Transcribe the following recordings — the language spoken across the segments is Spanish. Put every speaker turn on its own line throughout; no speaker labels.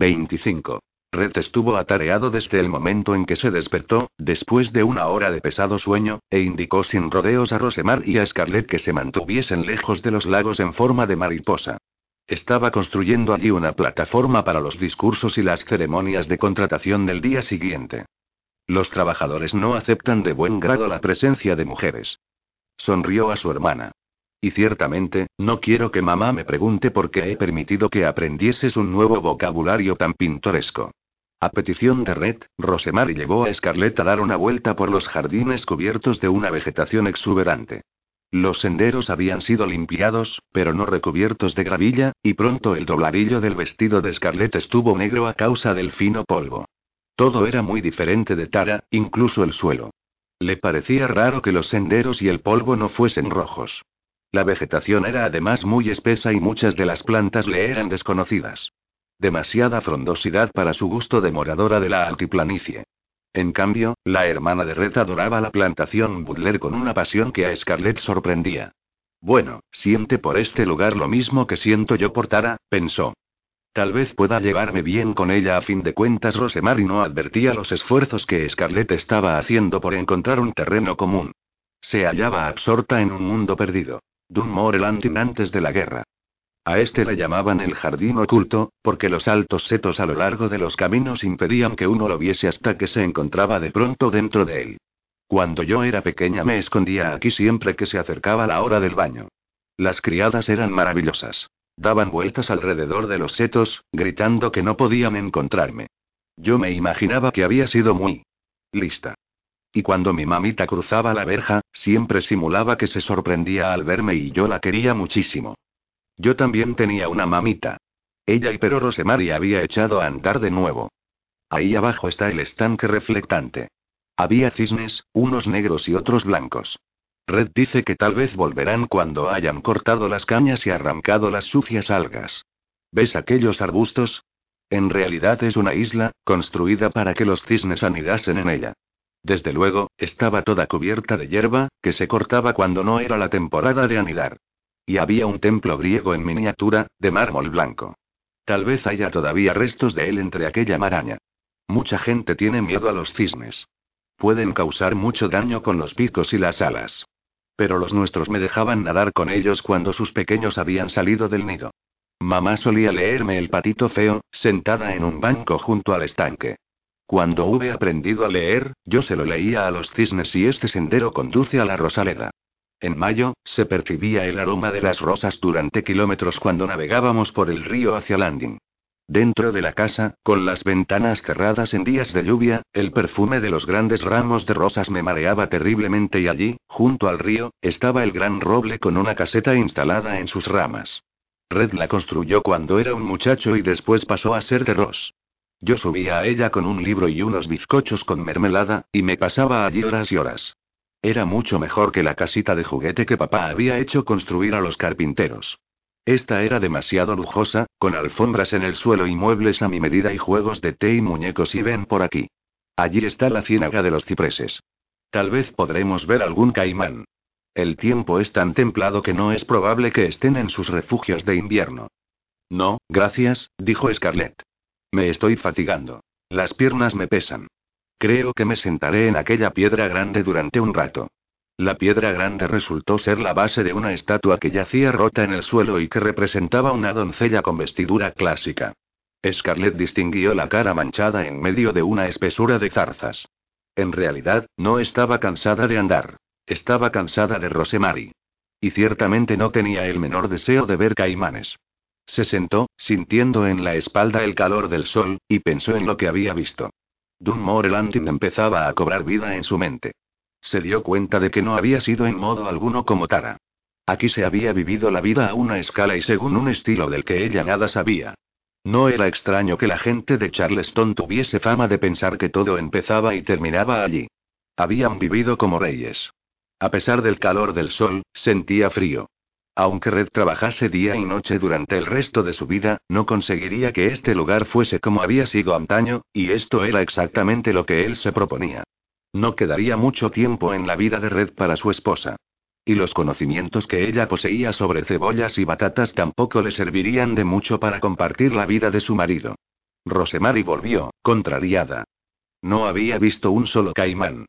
25. Red estuvo atareado desde el momento en que se despertó, después de una hora de pesado sueño, e indicó sin rodeos a Rosemar y a Scarlett que se mantuviesen lejos de los lagos en forma de mariposa. Estaba construyendo allí una plataforma para los discursos y las ceremonias de contratación del día siguiente. Los trabajadores no aceptan de buen grado la presencia de mujeres. Sonrió a su hermana. Y ciertamente, no quiero que mamá me pregunte por qué he permitido que aprendieses un nuevo vocabulario tan pintoresco. A petición de Red, Rosemary llevó a Scarlett a dar una vuelta por los jardines cubiertos de una vegetación exuberante. Los senderos habían sido limpiados, pero no recubiertos de gravilla, y pronto el dobladillo del vestido de Scarlett estuvo negro a causa del fino polvo. Todo era muy diferente de Tara, incluso el suelo. Le parecía raro que los senderos y el polvo no fuesen rojos. La vegetación era además muy espesa y muchas de las plantas le eran desconocidas. Demasiada frondosidad para su gusto de moradora de la altiplanicie. En cambio, la hermana de Red adoraba la plantación Butler con una pasión que a Scarlett sorprendía. Bueno, siente por este lugar lo mismo que siento yo por Tara, pensó. Tal vez pueda llevarme bien con ella a fin de cuentas Rosemary no advertía los esfuerzos que Scarlett estaba haciendo por encontrar un terreno común. Se hallaba absorta en un mundo perdido. Dunmoreland antes de la guerra. A este le llamaban el jardín oculto, porque los altos setos a lo largo de los caminos impedían que uno lo viese hasta que se encontraba de pronto dentro de él. Cuando yo era pequeña me escondía aquí siempre que se acercaba la hora del baño. Las criadas eran maravillosas. Daban vueltas alrededor de los setos, gritando que no podían encontrarme. Yo me imaginaba que había sido muy lista. Y cuando mi mamita cruzaba la verja, siempre simulaba que se sorprendía al verme y yo la quería muchísimo. Yo también tenía una mamita. Ella y pero Rosemary había echado a andar de nuevo. Ahí abajo está el estanque reflectante. Había cisnes, unos negros y otros blancos. Red dice que tal vez volverán cuando hayan cortado las cañas y arrancado las sucias algas. ¿Ves aquellos arbustos? En realidad es una isla, construida para que los cisnes anidasen en ella. Desde luego, estaba toda cubierta de hierba, que se cortaba cuando no era la temporada de anidar. Y había un templo griego en miniatura, de mármol blanco. Tal vez haya todavía restos de él entre aquella maraña. Mucha gente tiene miedo a los cisnes. Pueden causar mucho daño con los picos y las alas. Pero los nuestros me dejaban nadar con ellos cuando sus pequeños habían salido del nido. Mamá solía leerme el patito feo, sentada en un banco junto al estanque. Cuando hube aprendido a leer, yo se lo leía a los cisnes y este sendero conduce a la Rosaleda. En mayo, se percibía el aroma de las rosas durante kilómetros cuando navegábamos por el río hacia Landing. Dentro de la casa, con las ventanas cerradas en días de lluvia, el perfume de los grandes ramos de rosas me mareaba terriblemente y allí, junto al río, estaba el gran roble con una caseta instalada en sus ramas. Red la construyó cuando era un muchacho y después pasó a ser de Ross. Yo subía a ella con un libro y unos bizcochos con mermelada, y me pasaba allí horas y horas. Era mucho mejor que la casita de juguete que papá había hecho construir a los carpinteros. Esta era demasiado lujosa, con alfombras en el suelo y muebles a mi medida y juegos de té y muñecos y ven por aquí. Allí está la ciénaga de los cipreses. Tal vez podremos ver algún caimán. El tiempo es tan templado que no es probable que estén en sus refugios de invierno. No, gracias, dijo Scarlett. Me estoy fatigando. Las piernas me pesan. Creo que me sentaré en aquella piedra grande durante un rato. La piedra grande resultó ser la base de una estatua que yacía rota en el suelo y que representaba una doncella con vestidura clásica. Scarlett distinguió la cara manchada en medio de una espesura de zarzas. En realidad, no estaba cansada de andar. Estaba cansada de Rosemary. Y ciertamente no tenía el menor deseo de ver caimanes. Se sentó, sintiendo en la espalda el calor del sol, y pensó en lo que había visto. Dunmore empezaba a cobrar vida en su mente. Se dio cuenta de que no había sido en modo alguno como Tara. Aquí se había vivido la vida a una escala y según un estilo del que ella nada sabía. No era extraño que la gente de Charleston tuviese fama de pensar que todo empezaba y terminaba allí. Habían vivido como reyes. A pesar del calor del sol, sentía frío. Aunque Red trabajase día y noche durante el resto de su vida, no conseguiría que este lugar fuese como había sido antaño, y esto era exactamente lo que él se proponía. No quedaría mucho tiempo en la vida de Red para su esposa. Y los conocimientos que ella poseía sobre cebollas y batatas tampoco le servirían de mucho para compartir la vida de su marido. Rosemary volvió, contrariada. No había visto un solo caimán.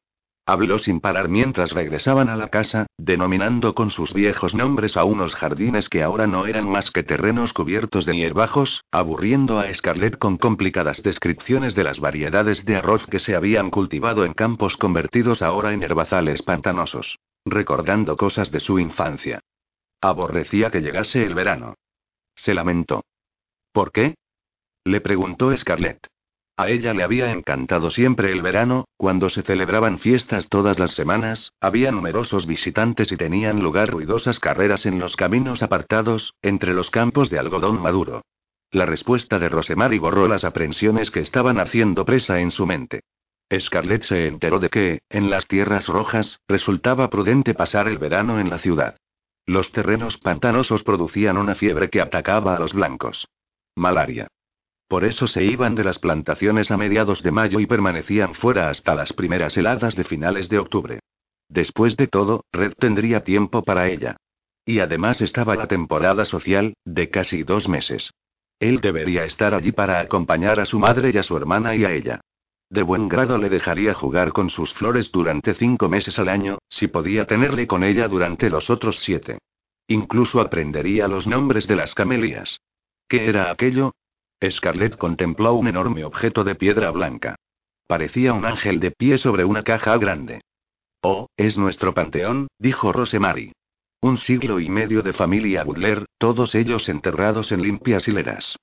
Habló sin parar mientras regresaban a la casa, denominando con sus viejos nombres a unos jardines que ahora no eran más que terrenos cubiertos de hierbajos, aburriendo a Scarlett con complicadas descripciones de las variedades de arroz que se habían cultivado en campos convertidos ahora en herbazales pantanosos, recordando cosas de su infancia. Aborrecía que llegase el verano. Se lamentó. ¿Por qué? Le preguntó Scarlett. A ella le había encantado siempre el verano, cuando se celebraban fiestas todas las semanas, había numerosos visitantes y tenían lugar ruidosas carreras en los caminos apartados, entre los campos de algodón maduro. La respuesta de Rosemary borró las aprensiones que estaban haciendo presa en su mente. Scarlett se enteró de que, en las tierras rojas, resultaba prudente pasar el verano en la ciudad. Los terrenos pantanosos producían una fiebre que atacaba a los blancos. Malaria. Por eso se iban de las plantaciones a mediados de mayo y permanecían fuera hasta las primeras heladas de finales de octubre. Después de todo, Red tendría tiempo para ella. Y además estaba la temporada social, de casi dos meses. Él debería estar allí para acompañar a su madre y a su hermana y a ella. De buen grado le dejaría jugar con sus flores durante cinco meses al año, si podía tenerle con ella durante los otros siete. Incluso aprendería los nombres de las camelias. ¿Qué era aquello? Scarlett contempló un enorme objeto de piedra blanca. Parecía un ángel de pie sobre una caja grande. Oh, es nuestro panteón, dijo Rosemary. Un siglo y medio de familia Butler, todos ellos enterrados en limpias hileras.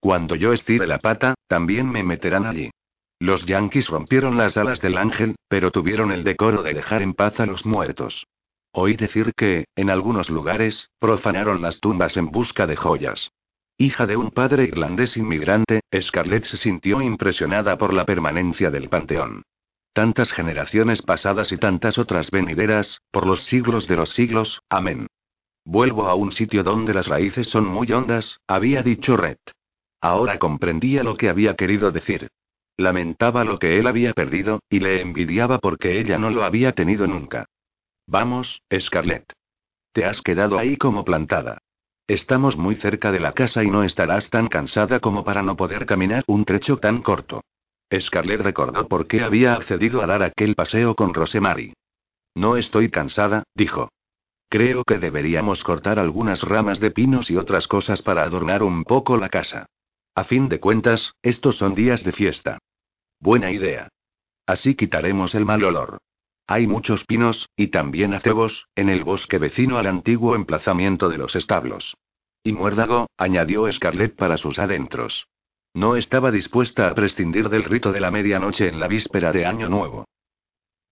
Cuando yo estire la pata, también me meterán allí. Los yanquis rompieron las alas del ángel, pero tuvieron el decoro de dejar en paz a los muertos. Oí decir que, en algunos lugares, profanaron las tumbas en busca de joyas. Hija de un padre irlandés inmigrante, Scarlett se sintió impresionada por la permanencia del panteón. Tantas generaciones pasadas y tantas otras venideras, por los siglos de los siglos, amén. Vuelvo a un sitio donde las raíces son muy hondas, había dicho Red. Ahora comprendía lo que había querido decir. Lamentaba lo que él había perdido, y le envidiaba porque ella no lo había tenido nunca. Vamos, Scarlett. Te has quedado ahí como plantada. Estamos muy cerca de la casa y no estarás tan cansada como para no poder caminar un trecho tan corto. Scarlett recordó por qué había accedido a dar aquel paseo con Rosemary. No estoy cansada, dijo. Creo que deberíamos cortar algunas ramas de pinos y otras cosas para adornar un poco la casa. A fin de cuentas, estos son días de fiesta. Buena idea. Así quitaremos el mal olor. Hay muchos pinos, y también acebos, en el bosque vecino al antiguo emplazamiento de los establos. Y muérdago, añadió Scarlett para sus adentros. No estaba dispuesta a prescindir del rito de la medianoche en la víspera de Año Nuevo.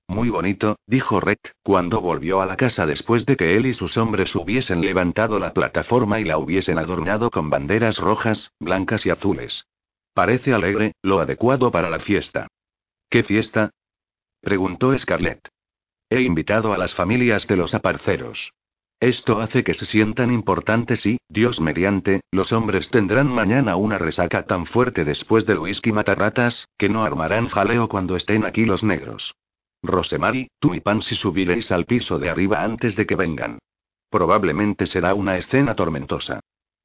Muy bonito, dijo Red, cuando volvió a la casa después de que él y sus hombres hubiesen levantado la plataforma y la hubiesen adornado con banderas rojas, blancas y azules. Parece alegre, lo adecuado para la fiesta. ¿Qué fiesta? Preguntó Scarlett. He invitado a las familias de los aparceros. Esto hace que se sientan importantes y, Dios mediante, los hombres tendrán mañana una resaca tan fuerte después del whisky matarratas, que no armarán jaleo cuando estén aquí los negros. Rosemary, tú y Pansy subiréis al piso de arriba antes de que vengan. Probablemente será una escena tormentosa.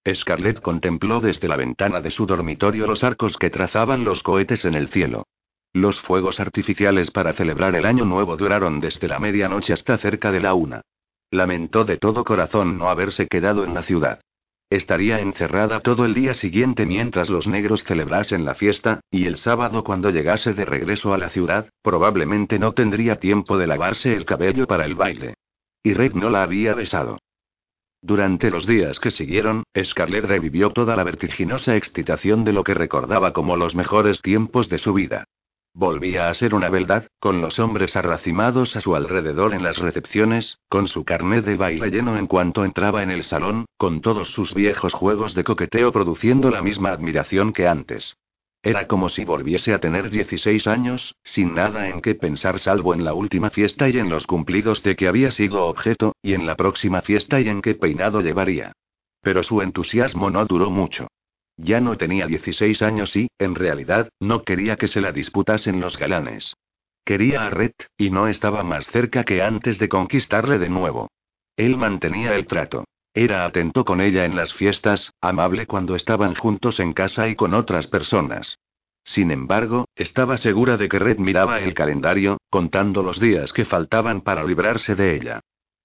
Scarlett contempló desde la ventana de su dormitorio los arcos que trazaban los cohetes en el cielo. Los fuegos artificiales para celebrar el año nuevo duraron desde la medianoche hasta cerca de la una. Lamentó de todo corazón no haberse quedado en la ciudad. Estaría encerrada todo el día siguiente mientras los negros celebrasen la fiesta, y el sábado cuando llegase de regreso a la ciudad, probablemente no tendría tiempo de lavarse el cabello para el baile. Y Red no la había besado. Durante los días que siguieron, Scarlett revivió toda la vertiginosa excitación de lo que recordaba como los mejores tiempos de su vida. Volvía a ser una verdad, con los hombres arracimados a su alrededor en las recepciones, con su carnet de baile lleno en cuanto entraba en el salón, con todos sus viejos juegos de coqueteo produciendo la misma admiración que antes. Era como si volviese a tener 16 años, sin nada en qué pensar salvo en la última fiesta y en los cumplidos de que había sido objeto, y en la próxima fiesta y en qué peinado llevaría. Pero su entusiasmo no duró mucho. Ya no tenía 16 años y, en realidad, no quería que se la disputasen los galanes. Quería a Red, y no estaba más cerca que antes de conquistarle de nuevo. Él mantenía el trato. Era atento con ella en las fiestas, amable cuando estaban juntos en casa y con otras personas. Sin embargo, estaba segura de que Red miraba el calendario, contando los días que faltaban para librarse de ella.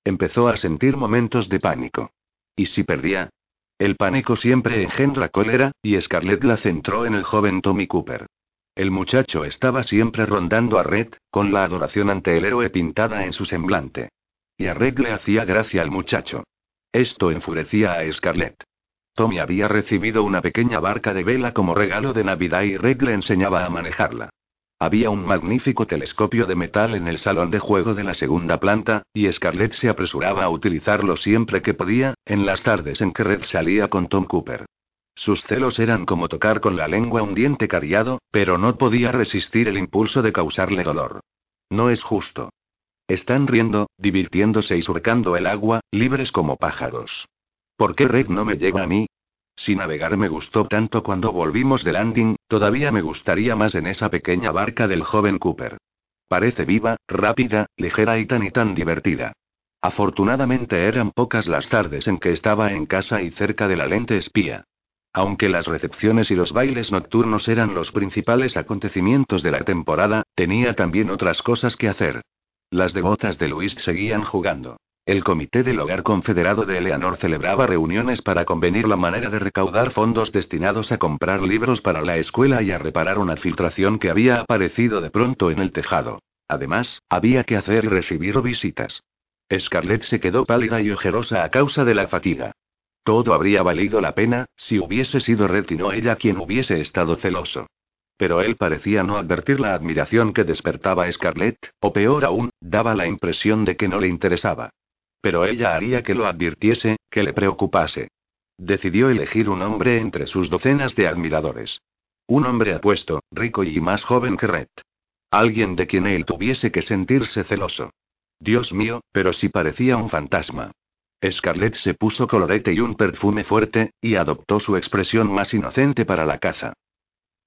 Empezó a sentir momentos de pánico. ¿Y si perdía? El pánico siempre engendra cólera, y Scarlett la centró en el joven Tommy Cooper. El muchacho estaba siempre rondando a Red, con la adoración ante el héroe pintada en su semblante. Y a Red le hacía gracia al muchacho. Esto enfurecía a Scarlett. Tommy había recibido una pequeña barca de vela como regalo de Navidad y Red le enseñaba a manejarla. Había un magnífico telescopio de metal en el salón de juego de la segunda planta, y Scarlett se apresuraba a utilizarlo siempre que podía, en las tardes en que Red salía con Tom Cooper. Sus celos eran como tocar con la lengua un diente cariado, pero no podía resistir el impulso de causarle dolor. No es justo. Están riendo, divirtiéndose y surcando el agua, libres como pájaros. ¿Por qué Red no me llega a mí? Si navegar me gustó tanto cuando volvimos de landing, todavía me gustaría más en esa pequeña barca del joven Cooper. Parece viva, rápida, ligera y tan y tan divertida. Afortunadamente eran pocas las tardes en que estaba en casa y cerca de la lente espía. Aunque las recepciones y los bailes nocturnos eran los principales acontecimientos de la temporada, tenía también otras cosas que hacer. Las devotas de Luis seguían jugando. El Comité del Hogar Confederado de Eleanor celebraba reuniones para convenir la manera de recaudar fondos destinados a comprar libros para la escuela y a reparar una filtración que había aparecido de pronto en el tejado. Además, había que hacer y recibir visitas. Scarlett se quedó pálida y ojerosa a causa de la fatiga. Todo habría valido la pena, si hubiese sido Red y no ella quien hubiese estado celoso. Pero él parecía no advertir la admiración que despertaba Scarlett, o peor aún, daba la impresión de que no le interesaba. Pero ella haría que lo advirtiese, que le preocupase. Decidió elegir un hombre entre sus docenas de admiradores. Un hombre apuesto, rico y más joven que Red. Alguien de quien él tuviese que sentirse celoso. Dios mío, pero si parecía un fantasma. Scarlett se puso colorete y un perfume fuerte, y adoptó su expresión más inocente para la caza.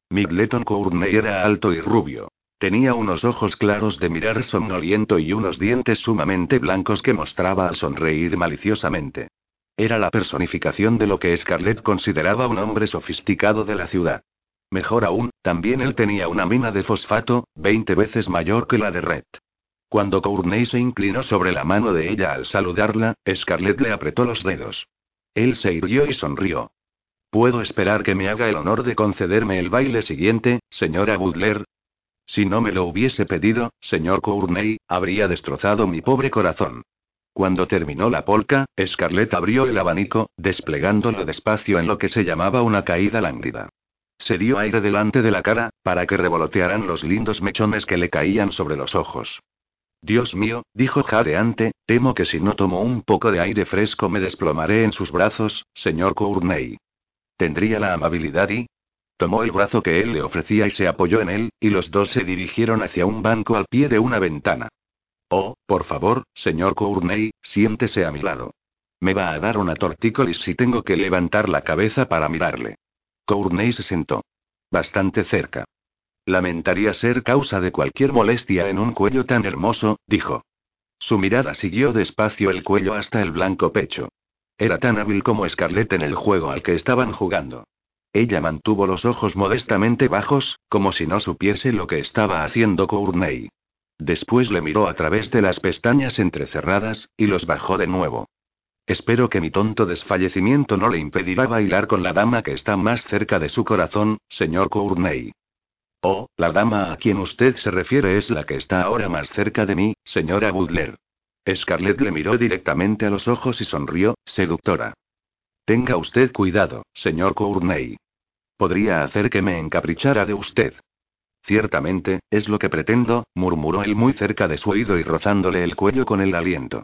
Migleton Courtney era alto y rubio. Tenía unos ojos claros de mirar somnoliento y unos dientes sumamente blancos que mostraba al sonreír maliciosamente. Era la personificación de lo que Scarlett consideraba un hombre sofisticado de la ciudad. Mejor aún, también él tenía una mina de fosfato, 20 veces mayor que la de Red. Cuando Courtney se inclinó sobre la mano de ella al saludarla, Scarlett le apretó los dedos. Él se irguió y sonrió. ¿Puedo esperar que me haga el honor de concederme el baile siguiente, señora Butler? Si no me lo hubiese pedido, señor Courtney, habría destrozado mi pobre corazón. Cuando terminó la polka, Scarlett abrió el abanico, desplegándolo despacio en lo que se llamaba una caída lánguida. Se dio aire delante de la cara, para que revolotearan los lindos mechones que le caían sobre los ojos. Dios mío, dijo jadeante, temo que si no tomo un poco de aire fresco me desplomaré en sus brazos, señor Courtney. Tendría la amabilidad y... Tomó el brazo que él le ofrecía y se apoyó en él, y los dos se dirigieron hacia un banco al pie de una ventana. Oh, por favor, señor Courtney, siéntese a mi lado. Me va a dar una tortícolis si tengo que levantar la cabeza para mirarle. Courtney se sentó. Bastante cerca. Lamentaría ser causa de cualquier molestia en un cuello tan hermoso, dijo. Su mirada siguió despacio el cuello hasta el blanco pecho. Era tan hábil como Scarlett en el juego al que estaban jugando. Ella mantuvo los ojos modestamente bajos, como si no supiese lo que estaba haciendo Courtney. Después le miró a través de las pestañas entrecerradas, y los bajó de nuevo. Espero que mi tonto desfallecimiento no le impedirá bailar con la dama que está más cerca de su corazón, señor Courtney. Oh, la dama a quien usted se refiere es la que está ahora más cerca de mí, señora Butler. Scarlett le miró directamente a los ojos y sonrió, seductora. Tenga usted cuidado, señor Courtney. Podría hacer que me encaprichara de usted. Ciertamente, es lo que pretendo, murmuró él muy cerca de su oído y rozándole el cuello con el aliento.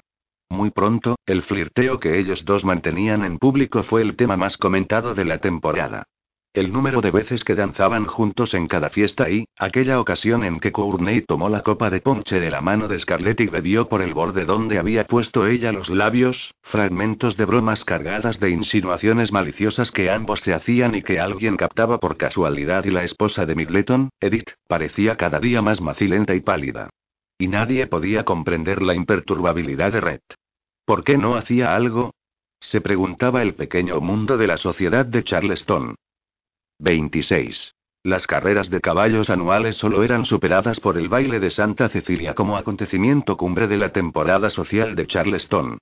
Muy pronto, el flirteo que ellos dos mantenían en público fue el tema más comentado de la temporada. El número de veces que danzaban juntos en cada fiesta y, aquella ocasión en que Courtney tomó la copa de ponche de la mano de Scarlett y bebió por el borde donde había puesto ella los labios, fragmentos de bromas cargadas de insinuaciones maliciosas que ambos se hacían y que alguien captaba por casualidad y la esposa de Midleton, Edith, parecía cada día más macilenta y pálida. Y nadie podía comprender la imperturbabilidad de Red. ¿Por qué no hacía algo? Se preguntaba el pequeño mundo de la sociedad de Charleston. 26. Las carreras de caballos anuales solo eran superadas por el baile de Santa Cecilia como acontecimiento cumbre de la temporada social de Charleston.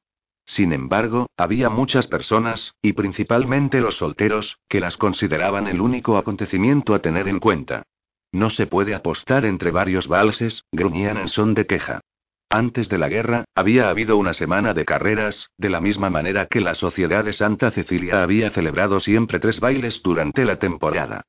Sin embargo, había muchas personas, y principalmente los solteros, que las consideraban el único acontecimiento a tener en cuenta. No se puede apostar entre varios valses, gruñían en son de queja. Antes de la guerra, había habido una semana de carreras, de la misma manera que la Sociedad de Santa Cecilia había celebrado siempre tres bailes durante la temporada.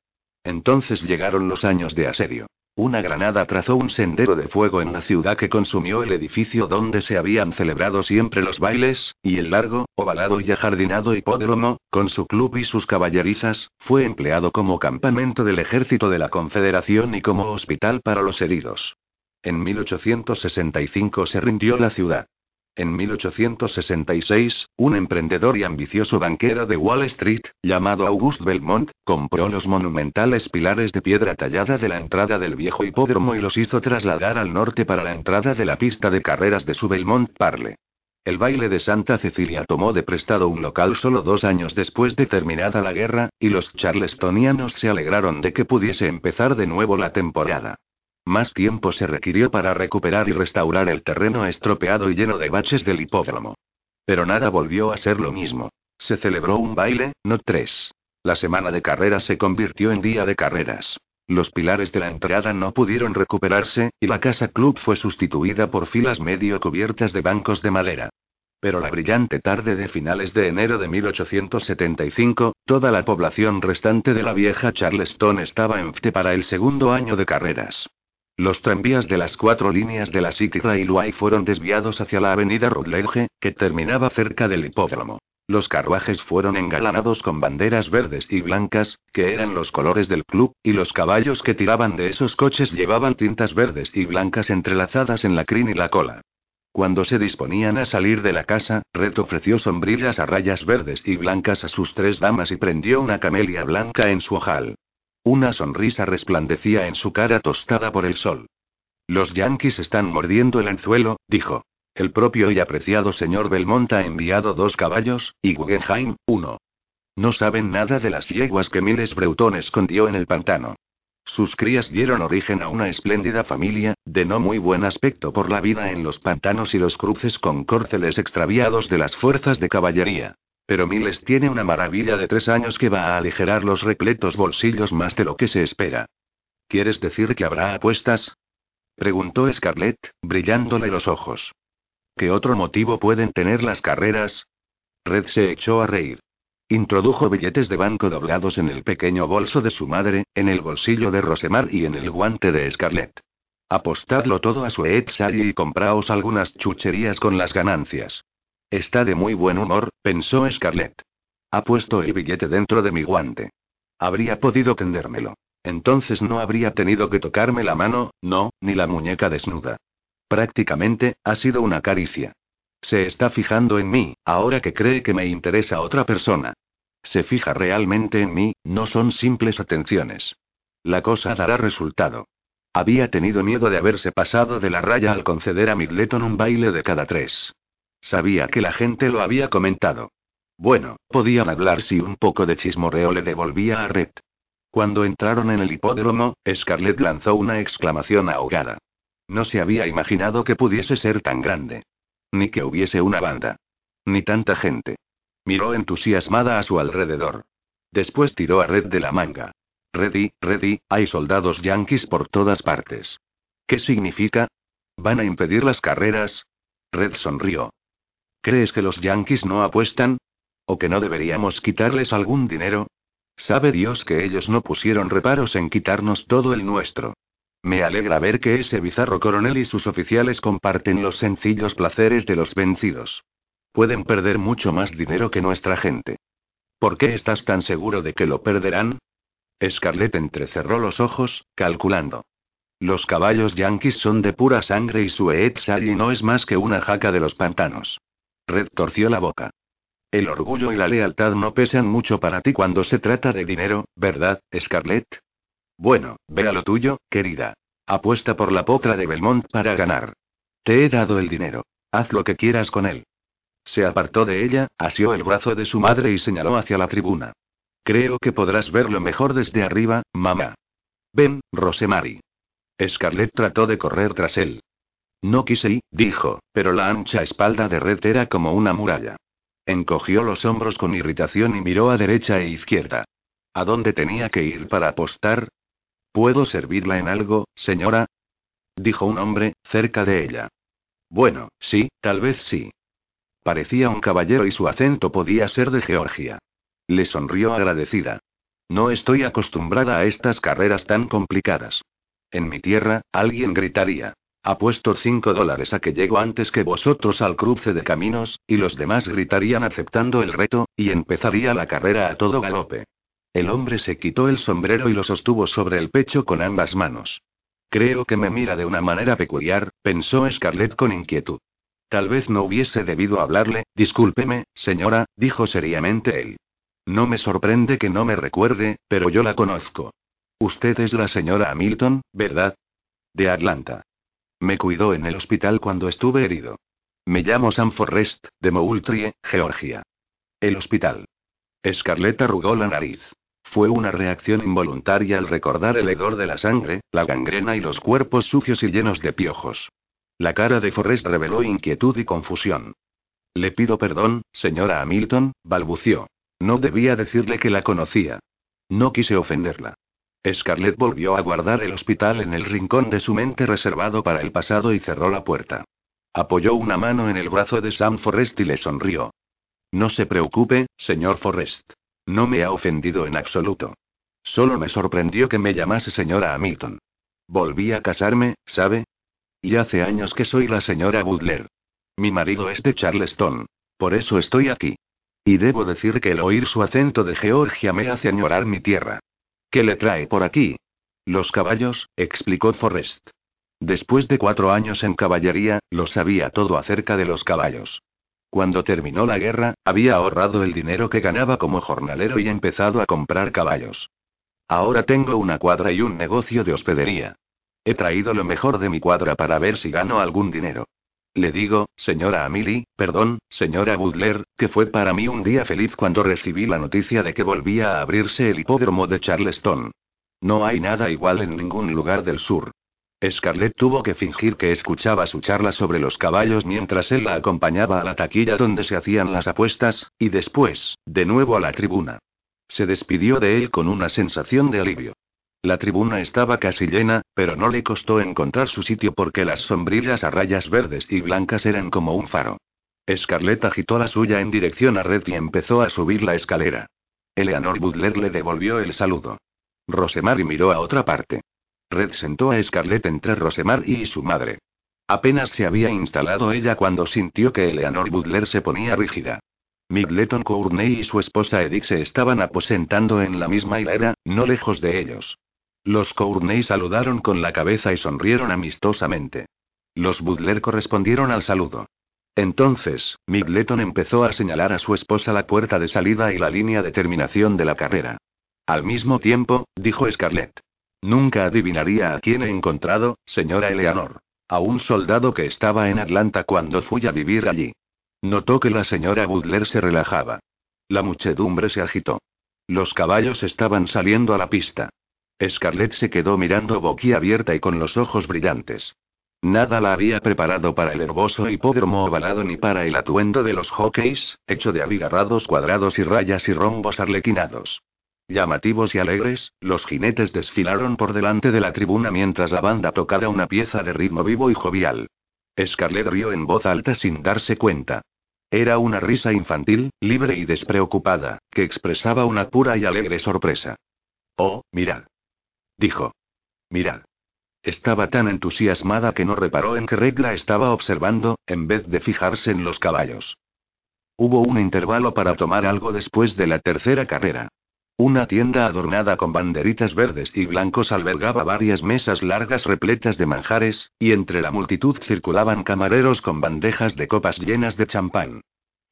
Entonces llegaron los años de asedio. Una granada trazó un sendero de fuego en la ciudad que consumió el edificio donde se habían celebrado siempre los bailes, y el largo, ovalado y ajardinado hipódromo, con su club y sus caballerizas, fue empleado como campamento del ejército de la Confederación y como hospital para los heridos. En 1865 se rindió la ciudad. En 1866, un emprendedor y ambicioso banquero de Wall Street, llamado Auguste Belmont, compró los monumentales pilares de piedra tallada de la entrada del viejo hipódromo y los hizo trasladar al norte para la entrada de la pista de carreras de su Belmont Parle. El baile de Santa Cecilia tomó de prestado un local solo dos años después de terminada la guerra, y los charlestonianos se alegraron de que pudiese empezar de nuevo la temporada. Más tiempo se requirió para recuperar y restaurar el terreno estropeado y lleno de baches del hipódromo. Pero nada volvió a ser lo mismo. Se celebró un baile, no tres. La semana de carreras se convirtió en día de carreras. Los pilares de la entrada no pudieron recuperarse, y la casa club fue sustituida por filas medio cubiertas de bancos de madera. Pero la brillante tarde de finales de enero de 1875, toda la población restante de la vieja Charleston estaba en FTE para el segundo año de carreras. Los tranvías de las cuatro líneas de la City Railway fueron desviados hacia la avenida Rutledge, que terminaba cerca del hipódromo. Los carruajes fueron engalanados con banderas verdes y blancas, que eran los colores del club, y los caballos que tiraban de esos coches llevaban tintas verdes y blancas entrelazadas en la crin y la cola. Cuando se disponían a salir de la casa, Red ofreció sombrillas a rayas verdes y blancas a sus tres damas y prendió una camelia blanca en su ojal. Una sonrisa resplandecía en su cara tostada por el sol. Los yanquis están mordiendo el anzuelo, dijo. El propio y apreciado señor Belmont ha enviado dos caballos, y Guggenheim, uno. No saben nada de las yeguas que Miles Breuton escondió en el pantano. Sus crías dieron origen a una espléndida familia, de no muy buen aspecto por la vida en los pantanos y los cruces con córceles extraviados de las fuerzas de caballería. Pero Miles tiene una maravilla de tres años que va a aligerar los repletos bolsillos más de lo que se espera. ¿Quieres decir que habrá apuestas? preguntó Scarlett, brillándole los ojos. ¿Qué otro motivo pueden tener las carreras? Red se echó a reír. Introdujo billetes de banco doblados en el pequeño bolso de su madre, en el bolsillo de Rosemar y en el guante de Scarlett. Apostadlo todo a su Sally y compraos algunas chucherías con las ganancias. Está de muy buen humor, pensó Scarlett. Ha puesto el billete dentro de mi guante. Habría podido tendérmelo. Entonces no habría tenido que tocarme la mano, no, ni la muñeca desnuda. Prácticamente, ha sido una caricia. Se está fijando en mí, ahora que cree que me interesa otra persona. Se fija realmente en mí, no son simples atenciones. La cosa dará resultado. Había tenido miedo de haberse pasado de la raya al conceder a Midleton un baile de cada tres. Sabía que la gente lo había comentado. Bueno, podían hablar si un poco de chismorreo le devolvía a Red. Cuando entraron en el hipódromo, Scarlett lanzó una exclamación ahogada. No se había imaginado que pudiese ser tan grande. Ni que hubiese una banda. Ni tanta gente. Miró entusiasmada a su alrededor. Después tiró a Red de la manga. Reddy, Reddy, hay soldados yanquis por todas partes. ¿Qué significa? ¿Van a impedir las carreras? Red sonrió. ¿Crees que los yanquis no apuestan? ¿O que no deberíamos quitarles algún dinero? Sabe Dios que ellos no pusieron reparos en quitarnos todo el nuestro. Me alegra ver que ese bizarro coronel y sus oficiales comparten los sencillos placeres de los vencidos. Pueden perder mucho más dinero que nuestra gente. ¿Por qué estás tan seguro de que lo perderán? Scarlett entrecerró los ojos, calculando. Los caballos yanquis son de pura sangre y su Eetsali no es más que una jaca de los pantanos. Red torció la boca. El orgullo y la lealtad no pesan mucho para ti cuando se trata de dinero, ¿verdad, Scarlett? Bueno, ve a lo tuyo, querida. Apuesta por la potra de Belmont para ganar. Te he dado el dinero. Haz lo que quieras con él. Se apartó de ella, asió el brazo de su madre y señaló hacia la tribuna. Creo que podrás verlo mejor desde arriba, mamá. Ven, Rosemary. Scarlett trató de correr tras él. No quise ir, dijo, pero la ancha espalda de Red era como una muralla. Encogió los hombros con irritación y miró a derecha e izquierda. ¿A dónde tenía que ir para apostar? ¿Puedo servirla en algo, señora? dijo un hombre, cerca de ella. Bueno, sí, tal vez sí. Parecía un caballero y su acento podía ser de Georgia. Le sonrió agradecida. No estoy acostumbrada a estas carreras tan complicadas. En mi tierra, alguien gritaría. Apuesto cinco dólares a que llego antes que vosotros al cruce de caminos, y los demás gritarían aceptando el reto, y empezaría la carrera a todo galope. El hombre se quitó el sombrero y lo sostuvo sobre el pecho con ambas manos. Creo que me mira de una manera peculiar, pensó Scarlett con inquietud. Tal vez no hubiese debido hablarle, discúlpeme, señora, dijo seriamente él. No me sorprende que no me recuerde, pero yo la conozco. Usted es la señora Hamilton, ¿verdad? De Atlanta. Me cuidó en el hospital cuando estuve herido. Me llamo Sam Forrest, de Moultrie, Georgia. El hospital. Scarlett arrugó la nariz. Fue una reacción involuntaria al recordar el hedor de la sangre, la gangrena y los cuerpos sucios y llenos de piojos. La cara de Forrest reveló inquietud y confusión. Le pido perdón, señora Hamilton, balbució. No debía decirle que la conocía. No quise ofenderla. Scarlett volvió a guardar el hospital en el rincón de su mente reservado para el pasado y cerró la puerta. Apoyó una mano en el brazo de Sam Forrest y le sonrió. No se preocupe, señor Forrest. No me ha ofendido en absoluto. Solo me sorprendió que me llamase señora Hamilton. Volví a casarme, ¿sabe? Y hace años que soy la señora Butler. Mi marido es de Charleston. Por eso estoy aquí. Y debo decir que el oír su acento de Georgia me hace añorar mi tierra. ¿Qué le trae por aquí? Los caballos, explicó Forrest. Después de cuatro años en caballería, lo sabía todo acerca de los caballos. Cuando terminó la guerra, había ahorrado el dinero que ganaba como jornalero y empezado a comprar caballos. Ahora tengo una cuadra y un negocio de hospedería. He traído lo mejor de mi cuadra para ver si gano algún dinero. Le digo, señora Amelie, perdón, señora Butler, que fue para mí un día feliz cuando recibí la noticia de que volvía a abrirse el hipódromo de Charleston. No hay nada igual en ningún lugar del sur. Scarlett tuvo que fingir que escuchaba su charla sobre los caballos mientras él la acompañaba a la taquilla donde se hacían las apuestas, y después, de nuevo a la tribuna. Se despidió de él con una sensación de alivio. La tribuna estaba casi llena, pero no le costó encontrar su sitio porque las sombrillas a rayas verdes y blancas eran como un faro. Scarlett agitó la suya en dirección a Red y empezó a subir la escalera. Eleanor Butler le devolvió el saludo. Rosemary miró a otra parte. Red sentó a Scarlett entre Rosemar y su madre. Apenas se había instalado ella cuando sintió que Eleanor Butler se ponía rígida. Migleton Courney y su esposa Edith se estaban aposentando en la misma hilera, no lejos de ellos. Los Courney saludaron con la cabeza y sonrieron amistosamente. Los Butler correspondieron al saludo. Entonces, Migleton empezó a señalar a su esposa la puerta de salida y la línea de terminación de la carrera. Al mismo tiempo, dijo Scarlett. Nunca adivinaría a quién he encontrado, señora Eleanor. A un soldado que estaba en Atlanta cuando fui a vivir allí. Notó que la señora Butler se relajaba. La muchedumbre se agitó. Los caballos estaban saliendo a la pista. Scarlett se quedó mirando boquiabierta y con los ojos brillantes. Nada la había preparado para el herboso hipódromo ovalado ni para el atuendo de los jockeys, hecho de abigarrados cuadrados y rayas y rombos arlequinados. Llamativos y alegres, los jinetes desfilaron por delante de la tribuna mientras la banda tocaba una pieza de ritmo vivo y jovial. Scarlett rió en voz alta sin darse cuenta. Era una risa infantil, libre y despreocupada, que expresaba una pura y alegre sorpresa. Oh, mirad. Dijo. Mirad. Estaba tan entusiasmada que no reparó en que Regla estaba observando, en vez de fijarse en los caballos. Hubo un intervalo para tomar algo después de la tercera carrera. Una tienda adornada con banderitas verdes y blancos albergaba varias mesas largas repletas de manjares, y entre la multitud circulaban camareros con bandejas de copas llenas de champán.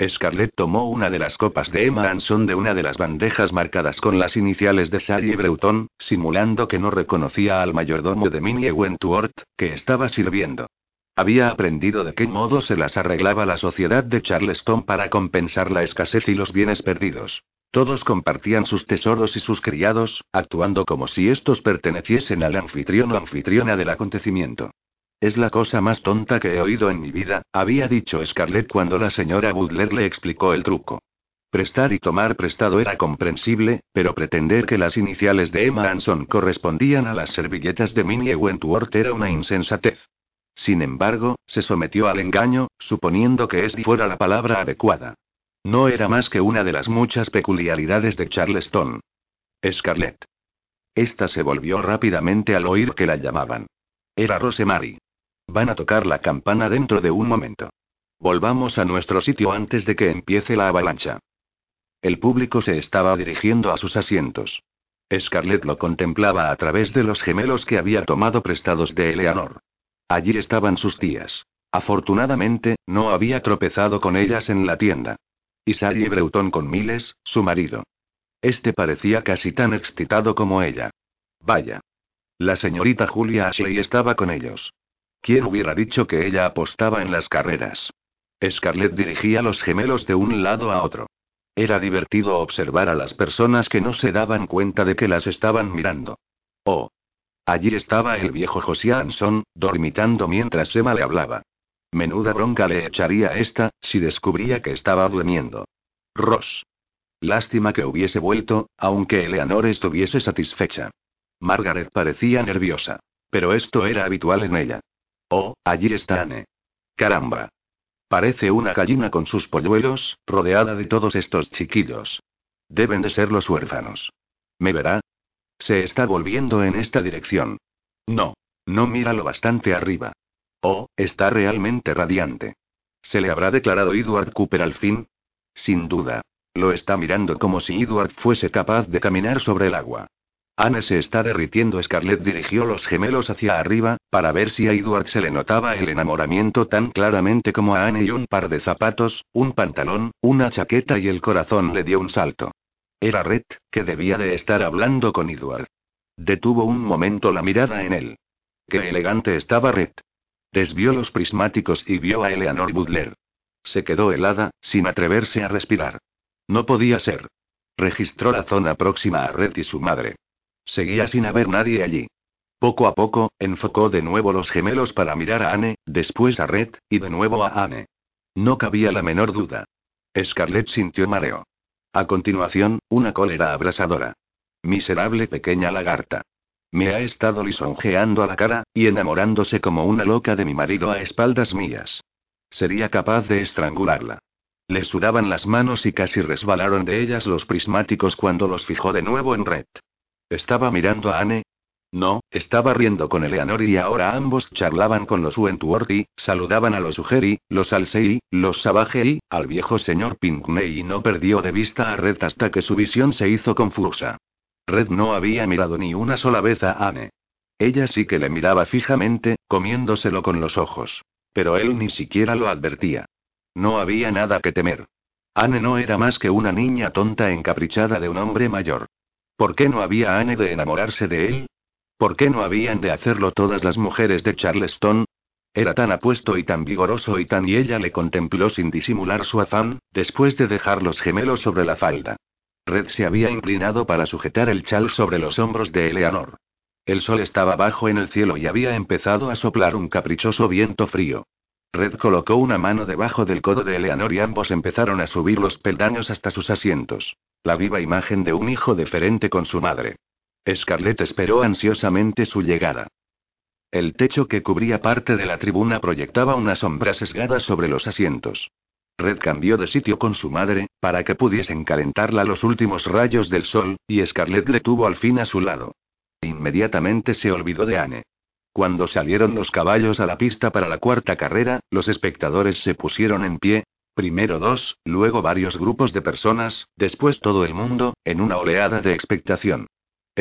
Scarlett tomó una de las copas de Emma Anson de una de las bandejas marcadas con las iniciales de Sally Breuton, simulando que no reconocía al mayordomo de Minnie Wentworth, que estaba sirviendo. Había aprendido de qué modo se las arreglaba la sociedad de Charleston para compensar la escasez y los bienes perdidos. Todos compartían sus tesoros y sus criados, actuando como si estos perteneciesen al anfitrión o anfitriona del acontecimiento. Es la cosa más tonta que he oído en mi vida, había dicho Scarlett cuando la señora Butler le explicó el truco. Prestar y tomar prestado era comprensible, pero pretender que las iniciales de Emma Anson correspondían a las servilletas de Minnie Wentworth era una insensatez. Sin embargo, se sometió al engaño, suponiendo que esta fuera la palabra adecuada. No era más que una de las muchas peculiaridades de Charleston. Scarlett. Esta se volvió rápidamente al oír que la llamaban. Era Rosemary. Van a tocar la campana dentro de un momento. Volvamos a nuestro sitio antes de que empiece la avalancha. El público se estaba dirigiendo a sus asientos. Scarlett lo contemplaba a través de los gemelos que había tomado prestados de Eleanor. Allí estaban sus tías. Afortunadamente, no había tropezado con ellas en la tienda. Y Sally con Miles, su marido. Este parecía casi tan excitado como ella. Vaya. La señorita Julia Ashley estaba con ellos. ¿Quién hubiera dicho que ella apostaba en las carreras? Scarlett dirigía los gemelos de un lado a otro. Era divertido observar a las personas que no se daban cuenta de que las estaban mirando. Oh. Allí estaba el viejo José Anson, dormitando mientras Emma le hablaba. Menuda bronca le echaría esta, si descubría que estaba durmiendo. Ross. Lástima que hubiese vuelto, aunque Eleanor estuviese satisfecha. Margaret parecía nerviosa. Pero esto era habitual en ella. Oh, allí está Anne. Caramba. Parece una gallina con sus polluelos, rodeada de todos estos chiquillos. Deben de ser los huérfanos. ¿Me verá? Se está volviendo en esta dirección. No. No mira lo bastante arriba. Oh, está realmente radiante. ¿Se le habrá declarado Edward Cooper al fin? Sin duda. Lo está mirando como si Edward fuese capaz de caminar sobre el agua. Anne se está derritiendo. Scarlett dirigió los gemelos hacia arriba, para ver si a Edward se le notaba el enamoramiento tan claramente como a Anne y un par de zapatos, un pantalón, una chaqueta y el corazón le dio un salto. Era Red, que debía de estar hablando con Edward. Detuvo un momento la mirada en él. Qué elegante estaba Red. Desvió los prismáticos y vio a Eleanor Butler. Se quedó helada, sin atreverse a respirar. No podía ser. Registró la zona próxima a Red y su madre. Seguía sin haber nadie allí. Poco a poco, enfocó de nuevo los gemelos para mirar a Anne, después a Red, y de nuevo a Anne. No cabía la menor duda. Scarlett sintió mareo. A continuación, una cólera abrasadora. Miserable pequeña lagarta. Me ha estado lisonjeando a la cara, y enamorándose como una loca de mi marido a espaldas mías. Sería capaz de estrangularla. Le sudaban las manos y casi resbalaron de ellas los prismáticos cuando los fijó de nuevo en Red. ¿Estaba mirando a Anne? No, estaba riendo con Eleanor y ahora ambos charlaban con los Wentworth saludaban a los Ugeri, los Alsei, los Savage al viejo señor Pinkney y no perdió de vista a Red hasta que su visión se hizo confusa. Red no había mirado ni una sola vez a Anne. Ella sí que le miraba fijamente, comiéndoselo con los ojos. Pero él ni siquiera lo advertía. No había nada que temer. Anne no era más que una niña tonta encaprichada de un hombre mayor. ¿Por qué no había Anne de enamorarse de él? ¿Por qué no habían de hacerlo todas las mujeres de Charleston? Era tan apuesto y tan vigoroso y tan y ella le contempló sin disimular su afán, después de dejar los gemelos sobre la falda. Red se había inclinado para sujetar el chal sobre los hombros de Eleanor. El sol estaba bajo en el cielo y había empezado a soplar un caprichoso viento frío. Red colocó una mano debajo del codo de Eleanor y ambos empezaron a subir los peldaños hasta sus asientos. La viva imagen de un hijo deferente con su madre. Scarlett esperó ansiosamente su llegada. El techo que cubría parte de la tribuna proyectaba una sombra sesgada sobre los asientos. Red cambió de sitio con su madre, para que pudiesen calentarla los últimos rayos del sol, y Scarlett le tuvo al fin a su lado. Inmediatamente se olvidó de Anne. Cuando salieron los caballos a la pista para la cuarta carrera, los espectadores se pusieron en pie, primero dos, luego varios grupos de personas, después todo el mundo, en una oleada de expectación.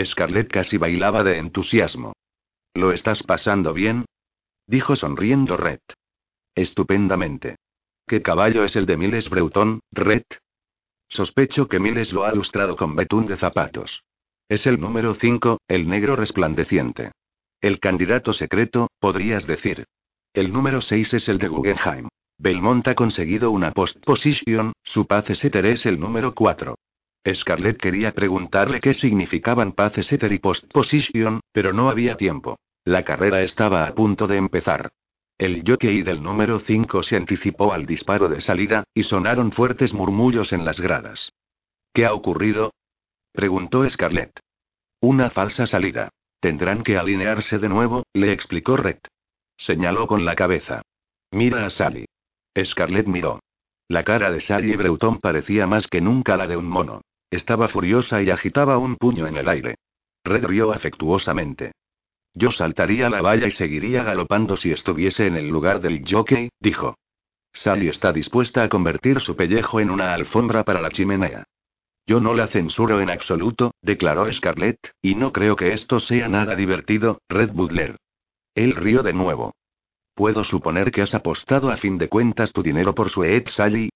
Scarlett casi bailaba de entusiasmo. ¿Lo estás pasando bien? dijo sonriendo Red. Estupendamente. ¿Qué caballo es el de Miles Breuton, Red? Sospecho que Miles lo ha lustrado con betún de zapatos. Es el número 5, el negro resplandeciente. El candidato secreto, podrías decir. El número 6 es el de Guggenheim. Belmont ha conseguido una post position, su pace setter es el número 4. Scarlett quería preguntarle qué significaban pace setter y post position, pero no había tiempo. La carrera estaba a punto de empezar. El jockey del número 5 se anticipó al disparo de salida, y sonaron fuertes murmullos en las gradas. ¿Qué ha ocurrido? preguntó Scarlett. Una falsa salida. Tendrán que alinearse de nuevo, le explicó Red. Señaló con la cabeza. Mira a Sally. Scarlett miró. La cara de Sally Breuton parecía más que nunca la de un mono. Estaba furiosa y agitaba un puño en el aire. Red rió afectuosamente. Yo saltaría la valla y seguiría galopando si estuviese en el lugar del jockey, dijo. Sally está dispuesta a convertir su pellejo en una alfombra para la chimenea. Yo no la censuro en absoluto, declaró Scarlett, y no creo que esto sea nada divertido, Red Butler. Él rió de nuevo. ¿Puedo suponer que has apostado a fin de cuentas tu dinero por su Ed Sally?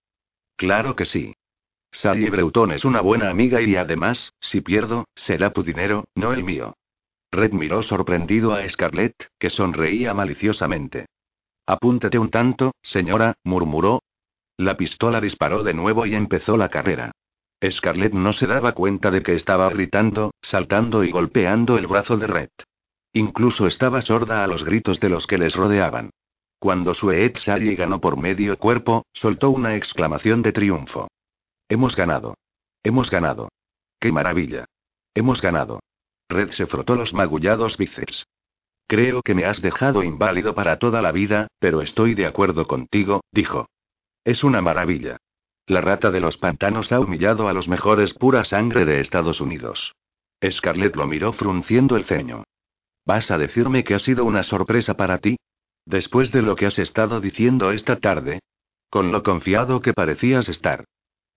Claro que sí. Sally Breuton es una buena amiga y además, si pierdo, será tu dinero, no el mío. Red miró sorprendido a Scarlett, que sonreía maliciosamente. Apúntate un tanto, señora, murmuró. La pistola disparó de nuevo y empezó la carrera. Scarlett no se daba cuenta de que estaba gritando, saltando y golpeando el brazo de Red. Incluso estaba sorda a los gritos de los que les rodeaban. Cuando Sueet Sally ganó por medio cuerpo, soltó una exclamación de triunfo. Hemos ganado. Hemos ganado. ¡Qué maravilla! Hemos ganado. Red se frotó los magullados bíceps. Creo que me has dejado inválido para toda la vida, pero estoy de acuerdo contigo, dijo. Es una maravilla. La rata de los pantanos ha humillado a los mejores pura sangre de Estados Unidos. Scarlett lo miró frunciendo el ceño. ¿Vas a decirme que ha sido una sorpresa para ti? Después de lo que has estado diciendo esta tarde. Con lo confiado que parecías estar.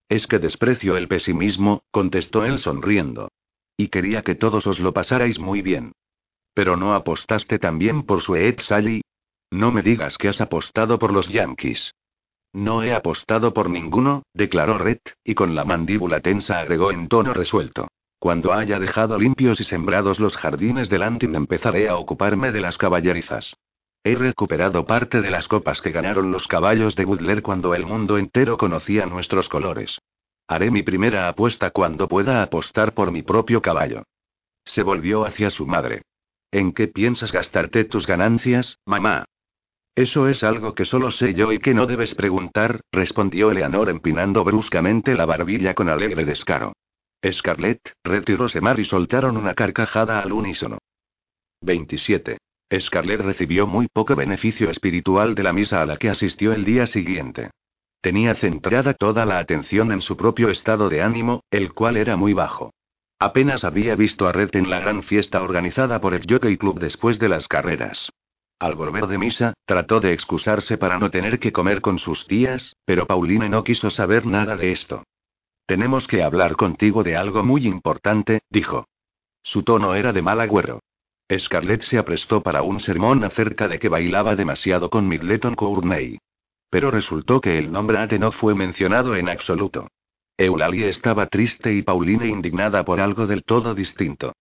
Es que desprecio el pesimismo, contestó él sonriendo. Y quería que todos os lo pasarais muy bien. Pero no apostaste también por Sweet Sally. No me digas que has apostado por los Yankees. No he apostado por ninguno, declaró Red, y con la mandíbula tensa agregó en tono resuelto. Cuando haya dejado limpios y sembrados los jardines de Lantin empezaré a ocuparme de las caballerizas. He recuperado parte de las copas que ganaron los caballos de Butler cuando el mundo entero conocía nuestros colores. Haré mi primera apuesta cuando pueda apostar por mi propio caballo. Se volvió hacia su madre. ¿En qué piensas gastarte tus ganancias, mamá? Eso es algo que solo sé yo y que no debes preguntar, respondió Eleanor empinando bruscamente la barbilla con alegre descaro. Scarlett, Red y Rosemary soltaron una carcajada al unísono. 27. Scarlett recibió muy poco beneficio espiritual de la misa a la que asistió el día siguiente. Tenía centrada toda la atención en su propio estado de ánimo, el cual era muy bajo. Apenas había visto a Red en la gran fiesta organizada por el Jockey Club después de las carreras. Al volver de misa, trató de excusarse para no tener que comer con sus tías, pero Pauline no quiso saber nada de esto. Tenemos que hablar contigo de algo muy importante, dijo. Su tono era de mal agüero. Scarlett se aprestó para un sermón acerca de que bailaba demasiado con Midleton Courtney. Pero resultó que el nombre Ate no fue mencionado en absoluto. Eulalie estaba triste y Pauline indignada por algo del todo distinto.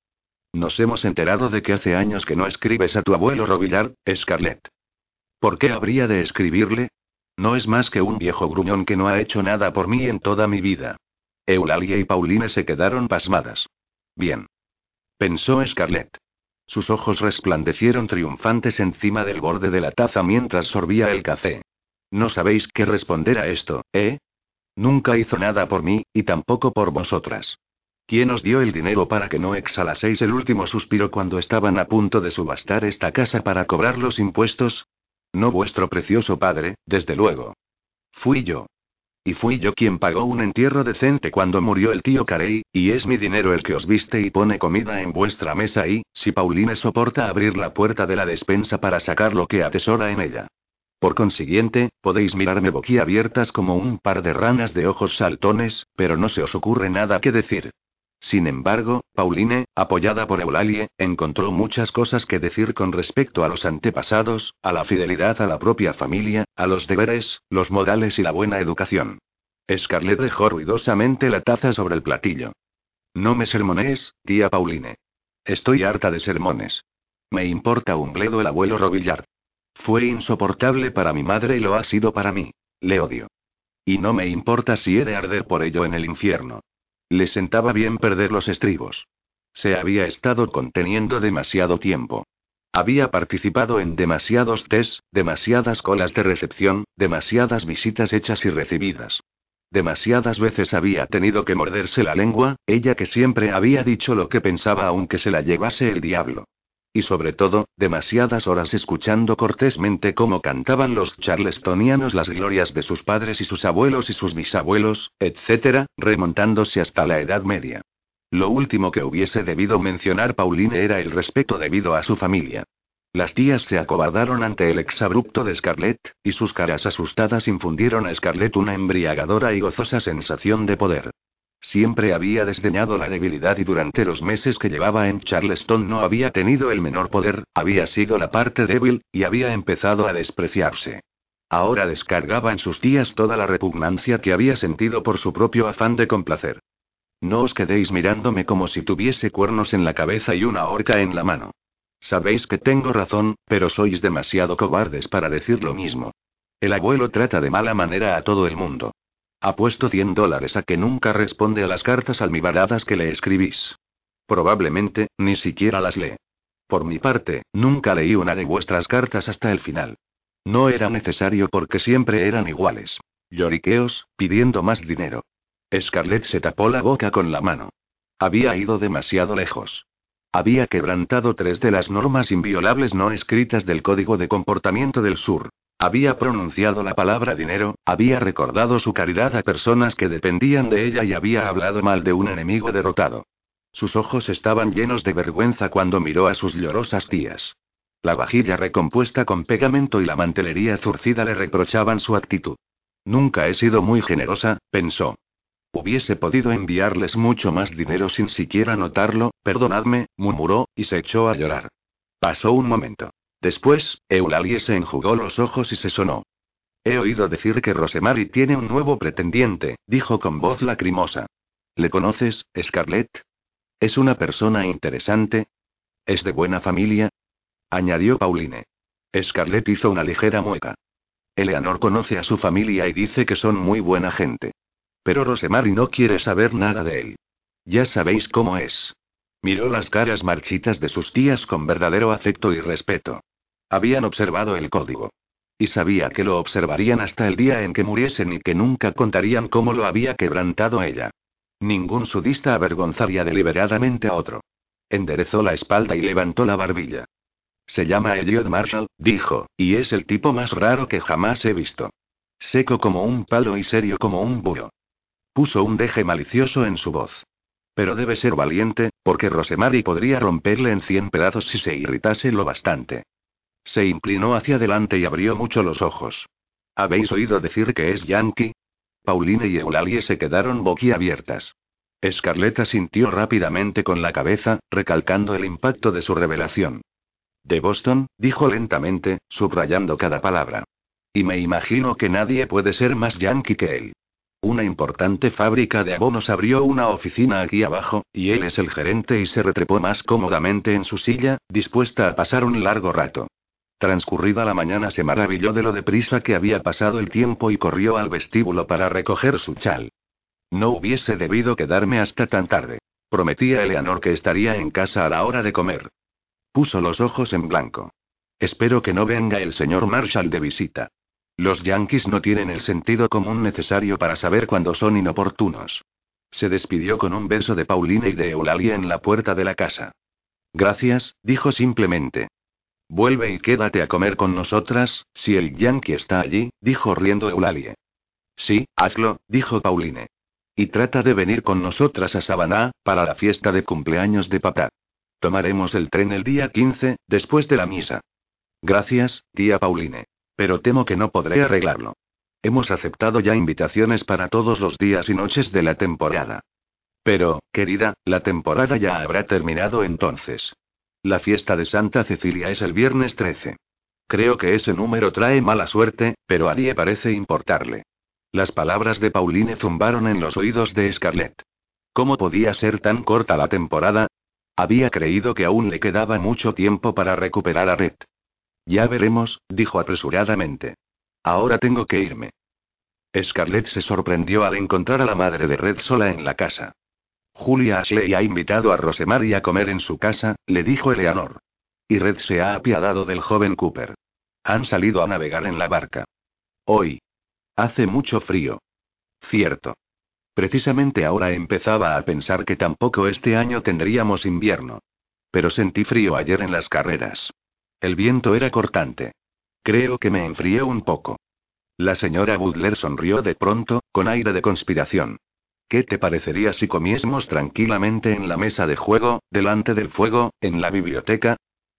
Nos hemos enterado de que hace años que no escribes a tu abuelo Robillard, Scarlett. ¿Por qué habría de escribirle? No es más que un viejo gruñón que no ha hecho nada por mí en toda mi vida. Eulalie y Pauline se quedaron pasmadas. Bien. Pensó Scarlett. Sus ojos resplandecieron triunfantes encima del borde de la taza mientras sorbía el café. No sabéis qué responder a esto, ¿eh? Nunca hizo nada por mí, y tampoco por vosotras. ¿Quién os dio el dinero para que no exhalaseis el último suspiro cuando estaban a punto de subastar esta casa para cobrar los impuestos? No vuestro precioso padre, desde luego. Fui yo. Y fui yo quien pagó un entierro decente cuando murió el tío Carey, y es mi dinero el que os viste y pone comida en vuestra mesa y, si Pauline soporta abrir la puerta de la despensa para sacar lo que atesora en ella. Por consiguiente, podéis mirarme boquiabiertas como un par de ranas de ojos saltones, pero no se os ocurre nada que decir. Sin embargo, Pauline, apoyada por Eulalie, encontró muchas cosas que decir con respecto a los antepasados, a la fidelidad a la propia familia, a los deberes, los modales y la buena educación. Scarlett dejó ruidosamente la taza sobre el platillo. No me sermonees, tía Pauline. Estoy harta de sermones. Me importa un bledo el abuelo Robillard. Fue insoportable para mi madre y lo ha sido para mí. Le odio. Y no me importa si he de arder por ello en el infierno. Le sentaba bien perder los estribos. Se había estado conteniendo demasiado tiempo. Había participado en demasiados test, demasiadas colas de recepción, demasiadas visitas hechas y recibidas. Demasiadas veces había tenido que morderse la lengua, ella que siempre había dicho lo que pensaba aunque se la llevase el diablo. Y sobre todo, demasiadas horas escuchando cortésmente cómo cantaban los charlestonianos las glorias de sus padres y sus abuelos y sus bisabuelos, etc., remontándose hasta la Edad Media. Lo último que hubiese debido mencionar Pauline era el respeto debido a su familia. Las tías se acobardaron ante el exabrupto de Scarlett, y sus caras asustadas infundieron a Scarlett una embriagadora y gozosa sensación de poder. Siempre había desdeñado la debilidad y durante los meses que llevaba en Charleston no había tenido el menor poder, había sido la parte débil, y había empezado a despreciarse. Ahora descargaba en sus días toda la repugnancia que había sentido por su propio afán de complacer. No os quedéis mirándome como si tuviese cuernos en la cabeza y una horca en la mano. Sabéis que tengo razón, pero sois demasiado cobardes para decir lo mismo. El abuelo trata de mala manera a todo el mundo. Apuesto 100 dólares a que nunca responde a las cartas almibaradas que le escribís. Probablemente, ni siquiera las lee. Por mi parte, nunca leí una de vuestras cartas hasta el final. No era necesario porque siempre eran iguales. Lloriqueos, pidiendo más dinero. Scarlett se tapó la boca con la mano. Había ido demasiado lejos. Había quebrantado tres de las normas inviolables no escritas del Código de Comportamiento del Sur. Había pronunciado la palabra dinero, había recordado su caridad a personas que dependían de ella y había hablado mal de un enemigo derrotado. Sus ojos estaban llenos de vergüenza cuando miró a sus llorosas tías. La vajilla recompuesta con pegamento y la mantelería zurcida le reprochaban su actitud. Nunca he sido muy generosa, pensó. Hubiese podido enviarles mucho más dinero sin siquiera notarlo, perdonadme, murmuró, y se echó a llorar. Pasó un momento. Después, Eulalie se enjugó los ojos y se sonó. He oído decir que Rosemary tiene un nuevo pretendiente, dijo con voz lacrimosa. ¿Le conoces, Scarlett? ¿Es una persona interesante? ¿Es de buena familia? añadió Pauline. Scarlett hizo una ligera mueca. Eleanor conoce a su familia y dice que son muy buena gente. Pero Rosemary no quiere saber nada de él. Ya sabéis cómo es. Miró las caras marchitas de sus tías con verdadero afecto y respeto. Habían observado el código. Y sabía que lo observarían hasta el día en que muriesen y que nunca contarían cómo lo había quebrantado ella. Ningún sudista avergonzaría deliberadamente a otro. Enderezó la espalda y levantó la barbilla. Se llama Elliot Marshall, dijo, y es el tipo más raro que jamás he visto. Seco como un palo y serio como un búho. Puso un deje malicioso en su voz. Pero debe ser valiente, porque Rosemary podría romperle en cien pedazos si se irritase lo bastante. Se inclinó hacia adelante y abrió mucho los ojos. ¿Habéis oído decir que es yankee? Pauline y Eulalie se quedaron boquiabiertas. Escarleta sintió rápidamente con la cabeza, recalcando el impacto de su revelación. De Boston, dijo lentamente, subrayando cada palabra. Y me imagino que nadie puede ser más yankee que él. Una importante fábrica de abonos abrió una oficina aquí abajo, y él es el gerente y se retrepó más cómodamente en su silla, dispuesta a pasar un largo rato. Transcurrida la mañana se maravilló de lo deprisa que había pasado el tiempo y corrió al vestíbulo para recoger su chal. No hubiese debido quedarme hasta tan tarde. Prometía Eleanor que estaría en casa a la hora de comer. Puso los ojos en blanco. Espero que no venga el señor Marshall de visita. Los yankees no tienen el sentido común necesario para saber cuándo son inoportunos. Se despidió con un beso de Paulina y de Eulalia en la puerta de la casa. Gracias, dijo simplemente. Vuelve y quédate a comer con nosotras, si el yankee está allí, dijo riendo Eulalie. Sí, hazlo, dijo Pauline. Y trata de venir con nosotras a Savannah, para la fiesta de cumpleaños de papá. Tomaremos el tren el día 15, después de la misa. Gracias, tía Pauline. Pero temo que no podré arreglarlo. Hemos aceptado ya invitaciones para todos los días y noches de la temporada. Pero, querida, la temporada ya habrá terminado entonces. La fiesta de Santa Cecilia es el viernes 13. Creo que ese número trae mala suerte, pero a nadie parece importarle. Las palabras de Pauline zumbaron en los oídos de Scarlett. ¿Cómo podía ser tan corta la temporada? Había creído que aún le quedaba mucho tiempo para recuperar a Red. Ya veremos, dijo apresuradamente. Ahora tengo que irme. Scarlett se sorprendió al encontrar a la madre de Red sola en la casa. Julia Ashley ha invitado a Rosemary a comer en su casa, le dijo Eleanor. Y Red se ha apiadado del joven Cooper. Han salido a navegar en la barca. Hoy. Hace mucho frío. Cierto. Precisamente ahora empezaba a pensar que tampoco este año tendríamos invierno. Pero sentí frío ayer en las carreras. El viento era cortante. Creo que me enfrié un poco. La señora Butler sonrió de pronto, con aire de conspiración. ¿Qué te parecería si comiésemos tranquilamente en la mesa de juego, delante del fuego, en la biblioteca?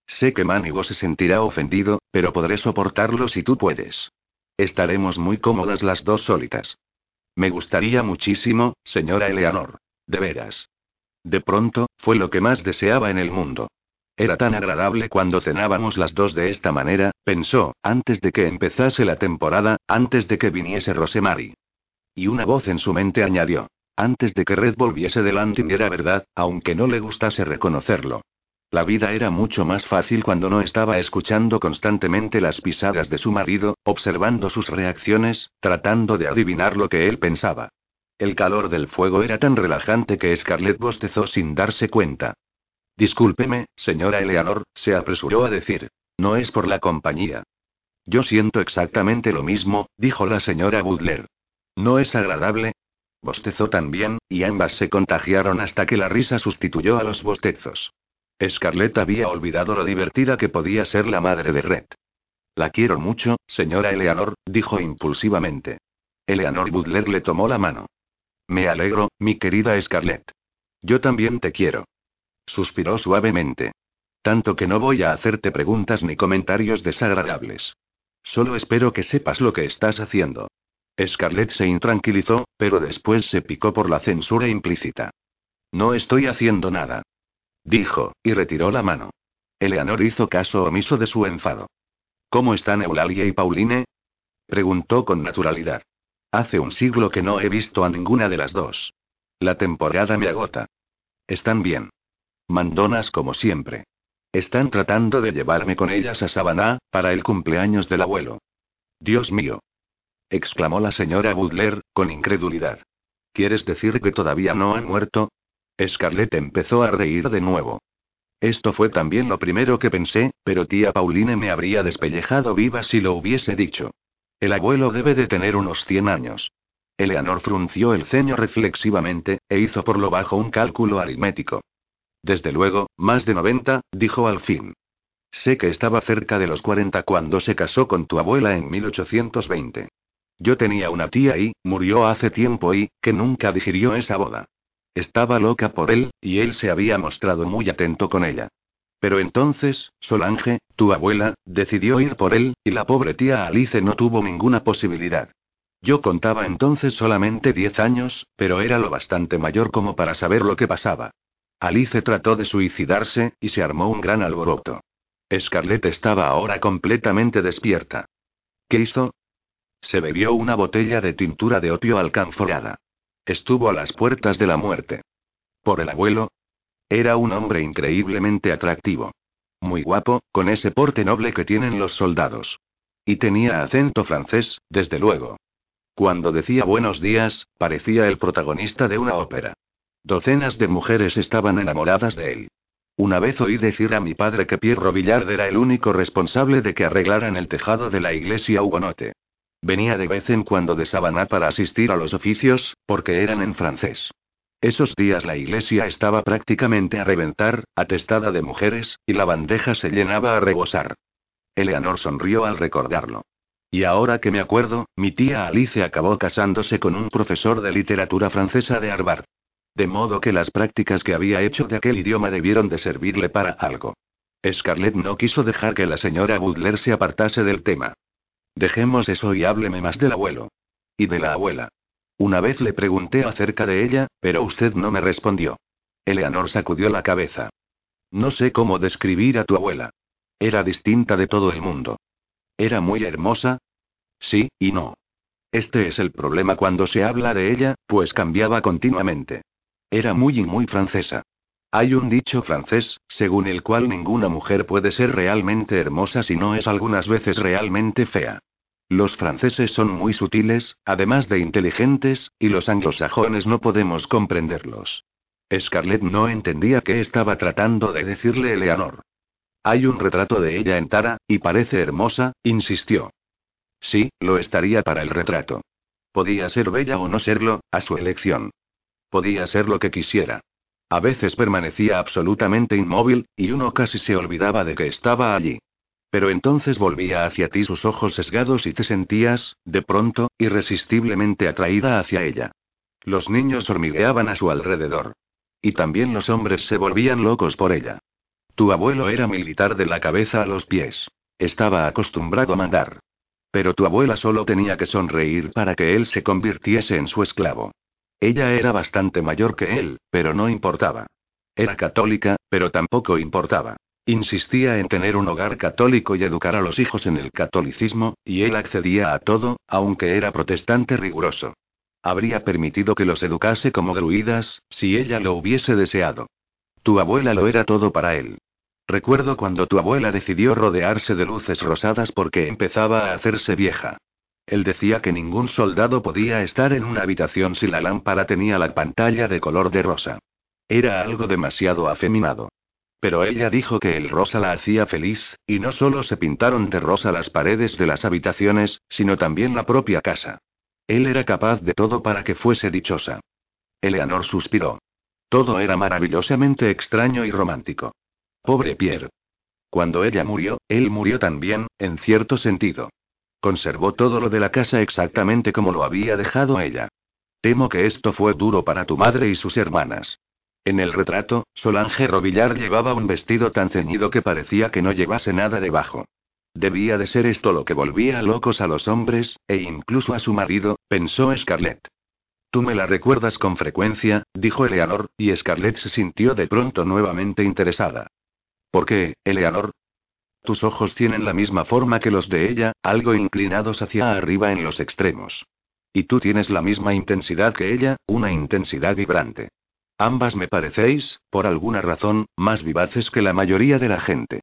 Sé que Manigo se sentirá ofendido, pero podré soportarlo si tú puedes. Estaremos muy cómodas las dos solitas. Me gustaría muchísimo, señora Eleanor. De veras. De pronto, fue lo que más deseaba en el mundo. Era tan agradable cuando cenábamos las dos de esta manera, pensó, antes de que empezase la temporada, antes de que viniese Rosemary. Y una voz en su mente añadió. Antes de que Red volviese delante y era verdad, aunque no le gustase reconocerlo. La vida era mucho más fácil cuando no estaba escuchando constantemente las pisadas de su marido, observando sus reacciones, tratando de adivinar lo que él pensaba. El calor del fuego era tan relajante que Scarlett bostezó sin darse cuenta. Discúlpeme, señora Eleanor, se apresuró a decir. No es por la compañía. Yo siento exactamente lo mismo, dijo la señora Butler. ¿No es agradable? Bostezó también, y ambas se contagiaron hasta que la risa sustituyó a los bostezos. Scarlett había olvidado lo divertida que podía ser la madre de Red. La quiero mucho, señora Eleanor, dijo impulsivamente. Eleanor Butler le tomó la mano. Me alegro, mi querida Scarlett. Yo también te quiero. Suspiró suavemente. Tanto que no voy a hacerte preguntas ni comentarios desagradables. Solo espero que sepas lo que estás haciendo. Scarlett se intranquilizó, pero después se picó por la censura implícita. No estoy haciendo nada. Dijo, y retiró la mano. Eleanor hizo caso omiso de su enfado. ¿Cómo están Eulalia y Pauline? Preguntó con naturalidad. Hace un siglo que no he visto a ninguna de las dos. La temporada me agota. Están bien. Mandonas como siempre. Están tratando de llevarme con ellas a Savannah, para el cumpleaños del abuelo. Dios mío. Exclamó la señora Butler, con incredulidad. ¿Quieres decir que todavía no han muerto? Scarlett empezó a reír de nuevo. Esto fue también lo primero que pensé, pero tía Pauline me habría despellejado viva si lo hubiese dicho. El abuelo debe de tener unos 100 años. Eleanor frunció el ceño reflexivamente, e hizo por lo bajo un cálculo aritmético. Desde luego, más de 90, dijo al fin. Sé que estaba cerca de los 40 cuando se casó con tu abuela en 1820. Yo tenía una tía y, murió hace tiempo y, que nunca digirió esa boda. Estaba loca por él, y él se había mostrado muy atento con ella. Pero entonces, Solange, tu abuela, decidió ir por él, y la pobre tía Alice no tuvo ninguna posibilidad. Yo contaba entonces solamente diez años, pero era lo bastante mayor como para saber lo que pasaba. Alice trató de suicidarse, y se armó un gran alboroto. Scarlett estaba ahora completamente despierta. ¿Qué hizo? Se bebió una botella de tintura de opio alcanforada. Estuvo a las puertas de la muerte. ¿Por el abuelo? Era un hombre increíblemente atractivo. Muy guapo, con ese porte noble que tienen los soldados. Y tenía acento francés, desde luego. Cuando decía buenos días, parecía el protagonista de una ópera. Docenas de mujeres estaban enamoradas de él. Una vez oí decir a mi padre que Pierre Robillard era el único responsable de que arreglaran el tejado de la iglesia hugonote. Venía de vez en cuando de Sabaná para asistir a los oficios, porque eran en francés. Esos días la iglesia estaba prácticamente a reventar, atestada de mujeres, y la bandeja se llenaba a rebosar. Eleanor sonrió al recordarlo. Y ahora que me acuerdo, mi tía Alice acabó casándose con un profesor de literatura francesa de Harvard. De modo que las prácticas que había hecho de aquel idioma debieron de servirle para algo. Scarlett no quiso dejar que la señora Butler se apartase del tema. Dejemos eso y hábleme más del abuelo. Y de la abuela. Una vez le pregunté acerca de ella, pero usted no me respondió. Eleanor sacudió la cabeza. No sé cómo describir a tu abuela. Era distinta de todo el mundo. ¿Era muy hermosa? Sí, y no. Este es el problema cuando se habla de ella, pues cambiaba continuamente. Era muy y muy francesa. Hay un dicho francés, según el cual ninguna mujer puede ser realmente hermosa si no es algunas veces realmente fea. Los franceses son muy sutiles, además de inteligentes, y los anglosajones no podemos comprenderlos. Scarlett no entendía qué estaba tratando de decirle Eleanor. Hay un retrato de ella en Tara, y parece hermosa, insistió. Sí, lo estaría para el retrato. Podía ser bella o no serlo, a su elección. Podía ser lo que quisiera. A veces permanecía absolutamente inmóvil, y uno casi se olvidaba de que estaba allí. Pero entonces volvía hacia ti sus ojos sesgados y te sentías, de pronto, irresistiblemente atraída hacia ella. Los niños hormigueaban a su alrededor. Y también los hombres se volvían locos por ella. Tu abuelo era militar de la cabeza a los pies. Estaba acostumbrado a mandar. Pero tu abuela solo tenía que sonreír para que él se convirtiese en su esclavo. Ella era bastante mayor que él, pero no importaba. Era católica, pero tampoco importaba. Insistía en tener un hogar católico y educar a los hijos en el catolicismo, y él accedía a todo, aunque era protestante riguroso. Habría permitido que los educase como druidas, si ella lo hubiese deseado. Tu abuela lo era todo para él. Recuerdo cuando tu abuela decidió rodearse de luces rosadas porque empezaba a hacerse vieja. Él decía que ningún soldado podía estar en una habitación si la lámpara tenía la pantalla de color de rosa. Era algo demasiado afeminado. Pero ella dijo que el rosa la hacía feliz, y no solo se pintaron de rosa las paredes de las habitaciones, sino también la propia casa. Él era capaz de todo para que fuese dichosa. Eleanor suspiró. Todo era maravillosamente extraño y romántico. Pobre Pierre. Cuando ella murió, él murió también, en cierto sentido. Conservó todo lo de la casa exactamente como lo había dejado ella. Temo que esto fue duro para tu madre y sus hermanas. En el retrato, Solange Robillar llevaba un vestido tan ceñido que parecía que no llevase nada debajo. Debía de ser esto lo que volvía locos a los hombres, e incluso a su marido, pensó Scarlett. Tú me la recuerdas con frecuencia, dijo Eleanor, y Scarlett se sintió de pronto nuevamente interesada. ¿Por qué, Eleanor? Tus ojos tienen la misma forma que los de ella, algo inclinados hacia arriba en los extremos. Y tú tienes la misma intensidad que ella, una intensidad vibrante. Ambas me parecéis, por alguna razón, más vivaces que la mayoría de la gente.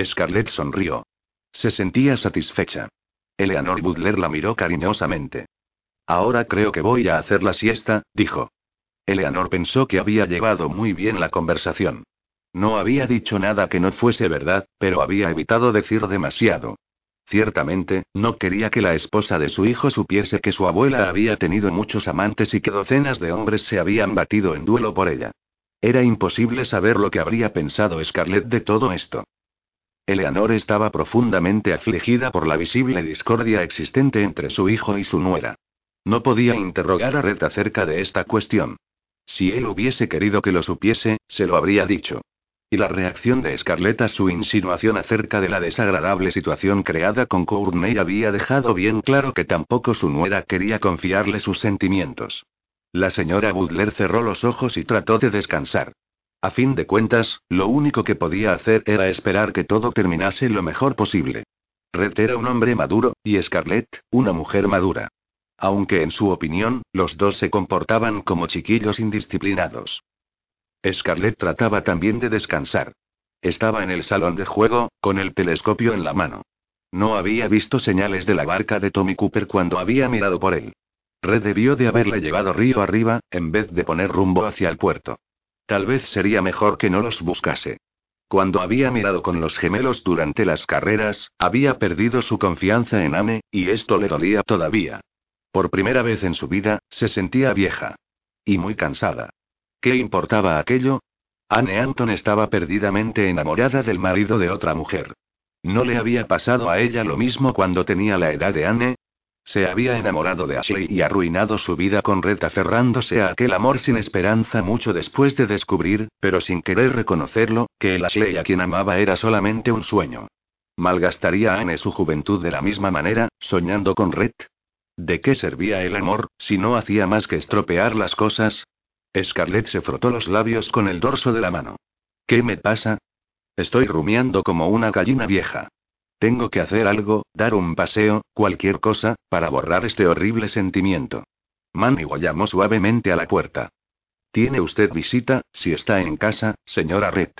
Scarlett sonrió. Se sentía satisfecha. Eleanor Butler la miró cariñosamente. Ahora creo que voy a hacer la siesta, dijo. Eleanor pensó que había llevado muy bien la conversación. No había dicho nada que no fuese verdad, pero había evitado decir demasiado. Ciertamente, no quería que la esposa de su hijo supiese que su abuela había tenido muchos amantes y que docenas de hombres se habían batido en duelo por ella. Era imposible saber lo que habría pensado Scarlett de todo esto. Eleanor estaba profundamente afligida por la visible discordia existente entre su hijo y su nuera. No podía interrogar a Red acerca de esta cuestión. Si él hubiese querido que lo supiese, se lo habría dicho. Y la reacción de Scarlett a su insinuación acerca de la desagradable situación creada con Courtney había dejado bien claro que tampoco su nuera quería confiarle sus sentimientos. La señora Butler cerró los ojos y trató de descansar. A fin de cuentas, lo único que podía hacer era esperar que todo terminase lo mejor posible. Red era un hombre maduro, y Scarlett, una mujer madura. Aunque en su opinión, los dos se comportaban como chiquillos indisciplinados. Scarlett trataba también de descansar. Estaba en el salón de juego, con el telescopio en la mano. No había visto señales de la barca de Tommy Cooper cuando había mirado por él. Red debió de haberle llevado río arriba, en vez de poner rumbo hacia el puerto. Tal vez sería mejor que no los buscase. Cuando había mirado con los gemelos durante las carreras, había perdido su confianza en Ame, y esto le dolía todavía. Por primera vez en su vida, se sentía vieja. Y muy cansada. ¿Qué importaba aquello? Anne Anton estaba perdidamente enamorada del marido de otra mujer. ¿No le había pasado a ella lo mismo cuando tenía la edad de Anne? Se había enamorado de Ashley y arruinado su vida con Red aferrándose a aquel amor sin esperanza mucho después de descubrir, pero sin querer reconocerlo, que el Ashley a quien amaba era solamente un sueño. ¿Malgastaría Anne su juventud de la misma manera, soñando con Red? ¿De qué servía el amor, si no hacía más que estropear las cosas? Scarlett se frotó los labios con el dorso de la mano. ¿Qué me pasa? Estoy rumiando como una gallina vieja. Tengo que hacer algo, dar un paseo, cualquier cosa, para borrar este horrible sentimiento. Manny llamó suavemente a la puerta. ¿Tiene usted visita, si está en casa, señora Red?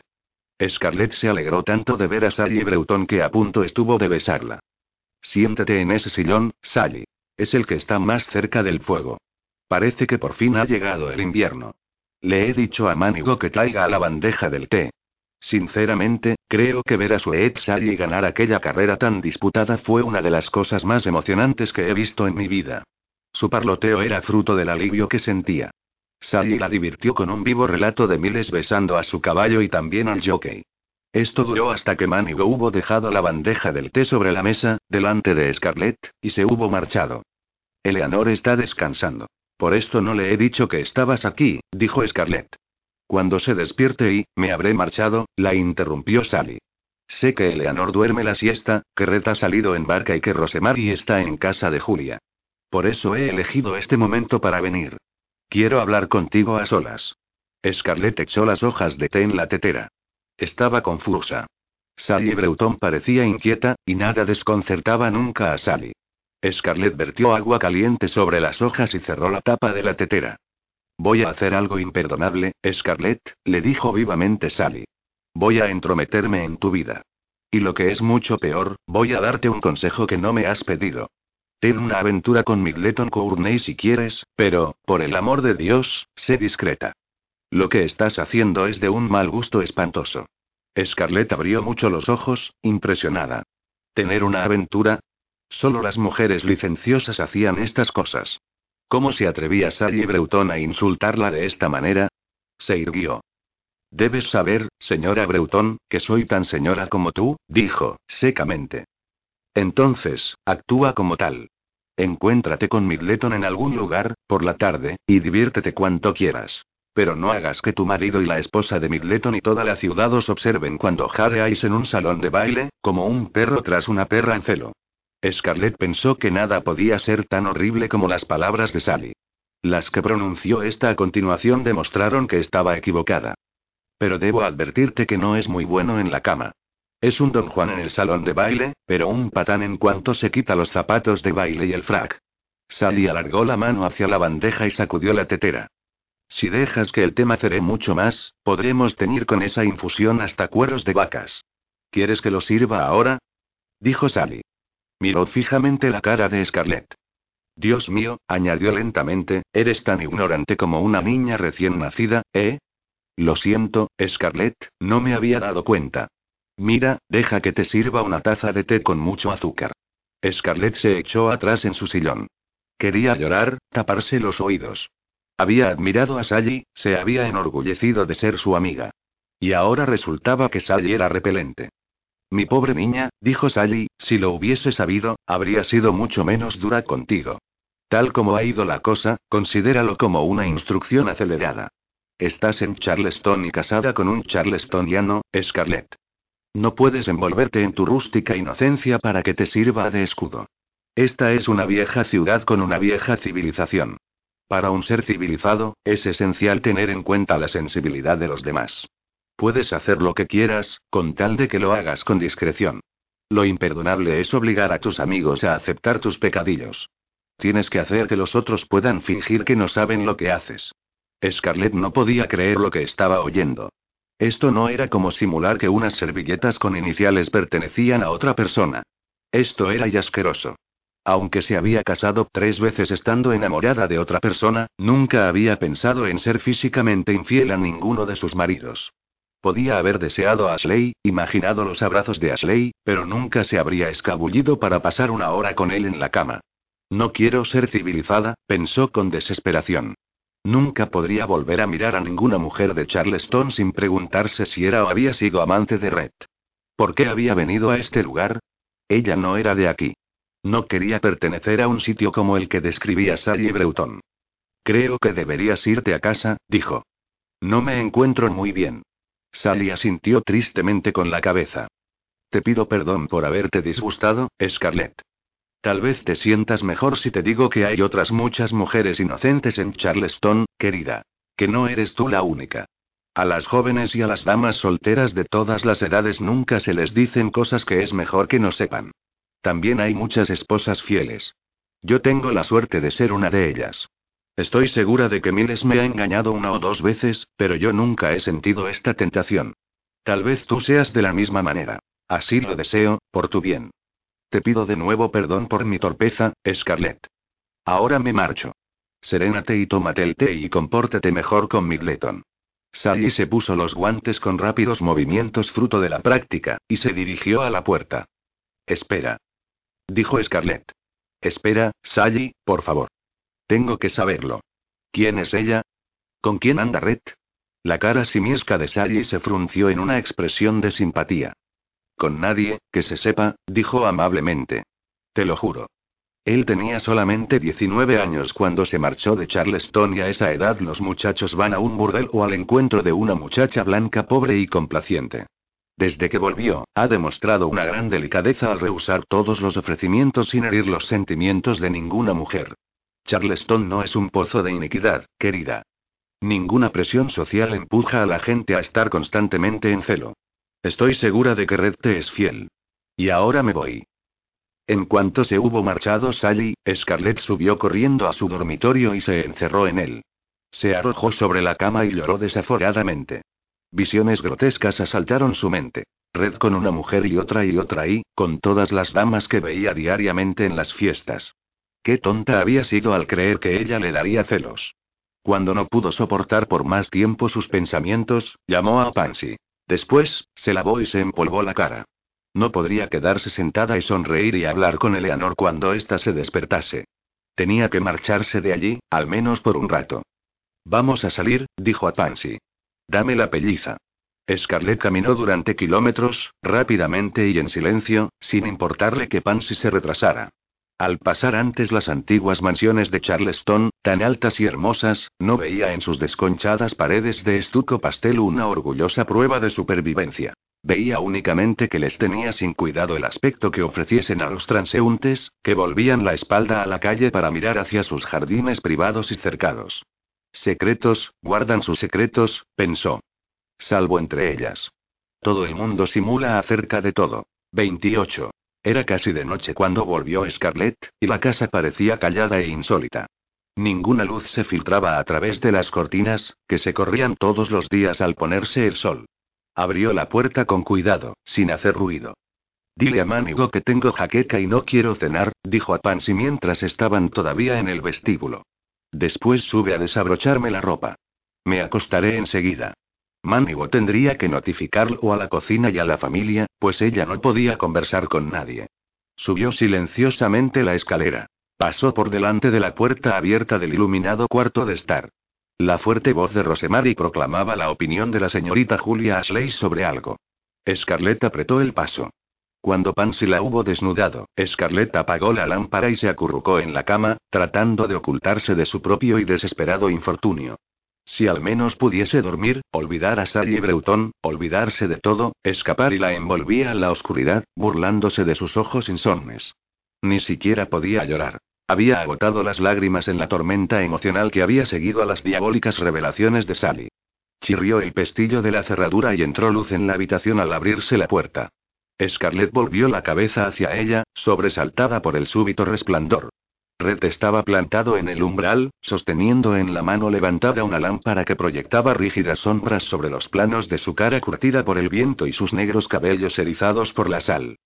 Scarlett se alegró tanto de ver a Sally Breuton que a punto estuvo de besarla. Siéntate en ese sillón, Sally. Es el que está más cerca del fuego. Parece que por fin ha llegado el invierno. Le he dicho a Manigo que traiga la bandeja del té. Sinceramente, creo que ver a su Sally ganar aquella carrera tan disputada fue una de las cosas más emocionantes que he visto en mi vida. Su parloteo era fruto del alivio que sentía. Sally la divirtió con un vivo relato de Miles besando a su caballo y también al jockey. Esto duró hasta que Manigo hubo dejado la bandeja del té sobre la mesa, delante de Scarlett, y se hubo marchado. Eleanor está descansando. Por esto no le he dicho que estabas aquí, dijo Scarlett. Cuando se despierte y, me habré marchado, la interrumpió Sally. Sé que Eleanor duerme la siesta, que Red ha salido en barca y que Rosemary está en casa de Julia. Por eso he elegido este momento para venir. Quiero hablar contigo a solas. Scarlett echó las hojas de té en la tetera. Estaba confusa. Sally Breuton parecía inquieta, y nada desconcertaba nunca a Sally. Scarlett vertió agua caliente sobre las hojas y cerró la tapa de la tetera. Voy a hacer algo imperdonable, Scarlett, le dijo vivamente Sally. Voy a entrometerme en tu vida. Y lo que es mucho peor, voy a darte un consejo que no me has pedido. Ten una aventura con Midleton Courney si quieres, pero, por el amor de Dios, sé discreta. Lo que estás haciendo es de un mal gusto espantoso. Scarlett abrió mucho los ojos, impresionada. ¿Tener una aventura? Solo las mujeres licenciosas hacían estas cosas. ¿Cómo se atrevía Sally Breuton a insultarla de esta manera? Se irguió. Debes saber, señora Breuton, que soy tan señora como tú, dijo, secamente. Entonces, actúa como tal. Encuéntrate con Midleton en algún lugar, por la tarde, y diviértete cuanto quieras. Pero no hagas que tu marido y la esposa de Midleton y toda la ciudad os observen cuando jadeáis en un salón de baile, como un perro tras una perra en celo. Scarlett pensó que nada podía ser tan horrible como las palabras de Sally. Las que pronunció esta a continuación demostraron que estaba equivocada. Pero debo advertirte que no es muy bueno en la cama. Es un don Juan en el salón de baile, pero un patán en cuanto se quita los zapatos de baile y el frac. Sally alargó la mano hacia la bandeja y sacudió la tetera. Si dejas que el tema cere mucho más, podremos tener con esa infusión hasta cueros de vacas. ¿Quieres que lo sirva ahora? Dijo Sally. Miró fijamente la cara de Scarlett. Dios mío, añadió lentamente, eres tan ignorante como una niña recién nacida, ¿eh? Lo siento, Scarlett, no me había dado cuenta. Mira, deja que te sirva una taza de té con mucho azúcar. Scarlett se echó atrás en su sillón. Quería llorar, taparse los oídos. Había admirado a Sally, se había enorgullecido de ser su amiga. Y ahora resultaba que Sally era repelente. Mi pobre niña, dijo Sally, si lo hubiese sabido, habría sido mucho menos dura contigo. Tal como ha ido la cosa, considéralo como una instrucción acelerada. Estás en Charleston y casada con un charlestoniano, Scarlett. No puedes envolverte en tu rústica inocencia para que te sirva de escudo. Esta es una vieja ciudad con una vieja civilización. Para un ser civilizado, es esencial tener en cuenta la sensibilidad de los demás. Puedes hacer lo que quieras, con tal de que lo hagas con discreción. Lo imperdonable es obligar a tus amigos a aceptar tus pecadillos. Tienes que hacer que los otros puedan fingir que no saben lo que haces. Scarlett no podía creer lo que estaba oyendo. Esto no era como simular que unas servilletas con iniciales pertenecían a otra persona. Esto era y asqueroso. Aunque se había casado tres veces estando enamorada de otra persona, nunca había pensado en ser físicamente infiel a ninguno de sus maridos. Podía haber deseado a Ashley, imaginado los abrazos de Ashley, pero nunca se habría escabullido para pasar una hora con él en la cama. No quiero ser civilizada, pensó con desesperación. Nunca podría volver a mirar a ninguna mujer de Charleston sin preguntarse si era o había sido amante de Red. ¿Por qué había venido a este lugar? Ella no era de aquí. No quería pertenecer a un sitio como el que describía Sally Breuton. Creo que deberías irte a casa, dijo. No me encuentro muy bien. Sally asintió tristemente con la cabeza. Te pido perdón por haberte disgustado, Scarlett. Tal vez te sientas mejor si te digo que hay otras muchas mujeres inocentes en Charleston, querida. Que no eres tú la única. A las jóvenes y a las damas solteras de todas las edades nunca se les dicen cosas que es mejor que no sepan. También hay muchas esposas fieles. Yo tengo la suerte de ser una de ellas. Estoy segura de que Miles me ha engañado una o dos veces, pero yo nunca he sentido esta tentación. Tal vez tú seas de la misma manera. Así lo deseo, por tu bien. Te pido de nuevo perdón por mi torpeza, Scarlett. Ahora me marcho. Serénate y tómate el té y compórtate mejor con Midleton. Sally se puso los guantes con rápidos movimientos fruto de la práctica, y se dirigió a la puerta. Espera. Dijo Scarlett. Espera, Sally, por favor. Tengo que saberlo. ¿Quién es ella? ¿Con quién anda Red? La cara simiesca de Sally se frunció en una expresión de simpatía. Con nadie, que se sepa, dijo amablemente. Te lo juro. Él tenía solamente 19 años cuando se marchó de Charleston y a esa edad los muchachos van a un burdel o al encuentro de una muchacha blanca pobre y complaciente. Desde que volvió, ha demostrado una gran delicadeza al rehusar todos los ofrecimientos sin herir los sentimientos de ninguna mujer. Charleston no es un pozo de iniquidad, querida. Ninguna presión social empuja a la gente a estar constantemente en celo. Estoy segura de que Red te es fiel. Y ahora me voy. En cuanto se hubo marchado Sally, Scarlett subió corriendo a su dormitorio y se encerró en él. Se arrojó sobre la cama y lloró desaforadamente. Visiones grotescas asaltaron su mente. Red con una mujer y otra y otra y, con todas las damas que veía diariamente en las fiestas. Qué tonta había sido al creer que ella le daría celos. Cuando no pudo soportar por más tiempo sus pensamientos, llamó a Pansy. Después, se lavó y se empolvó la cara. No podría quedarse sentada y sonreír y hablar con Eleanor cuando ésta se despertase. Tenía que marcharse de allí, al menos por un rato. Vamos a salir, dijo a Pansy. Dame la pelliza. Scarlett caminó durante kilómetros, rápidamente y en silencio, sin importarle que Pansy se retrasara. Al pasar antes las antiguas mansiones de Charleston, tan altas y hermosas, no veía en sus desconchadas paredes de estuco pastel una orgullosa prueba de supervivencia. Veía únicamente que les tenía sin cuidado el aspecto que ofreciesen a los transeúntes, que volvían la espalda a la calle para mirar hacia sus jardines privados y cercados. Secretos, guardan sus secretos, pensó. Salvo entre ellas. Todo el mundo simula acerca de todo. 28. Era casi de noche cuando volvió Scarlett, y la casa parecía callada e insólita. Ninguna luz se filtraba a través de las cortinas, que se corrían todos los días al ponerse el sol. Abrió la puerta con cuidado, sin hacer ruido. Dile a Manigo que tengo jaqueca y no quiero cenar, dijo a Pansy mientras estaban todavía en el vestíbulo. Después sube a desabrocharme la ropa. Me acostaré enseguida. Manigo tendría que notificarlo a la cocina y a la familia, pues ella no podía conversar con nadie. Subió silenciosamente la escalera. Pasó por delante de la puerta abierta del iluminado cuarto de estar. La fuerte voz de Rosemary proclamaba la opinión de la señorita Julia Ashley sobre algo. Scarlett apretó el paso. Cuando Pansy la hubo desnudado, Scarlett apagó la lámpara y se acurrucó en la cama, tratando de ocultarse de su propio y desesperado infortunio. Si al menos pudiese dormir, olvidar a Sally Breuton, olvidarse de todo, escapar y la envolvía en la oscuridad, burlándose de sus ojos insomnes. Ni siquiera podía llorar. Había agotado las lágrimas en la tormenta emocional que había seguido a las diabólicas revelaciones de Sally. Chirrió el pestillo de la cerradura y entró luz en la habitación al abrirse la puerta. Scarlett volvió la cabeza hacia ella, sobresaltada por el súbito resplandor. Red estaba plantado en el umbral, sosteniendo en la mano levantada una lámpara que proyectaba rígidas sombras sobre los planos de su cara curtida por el viento y sus negros cabellos erizados por la sal.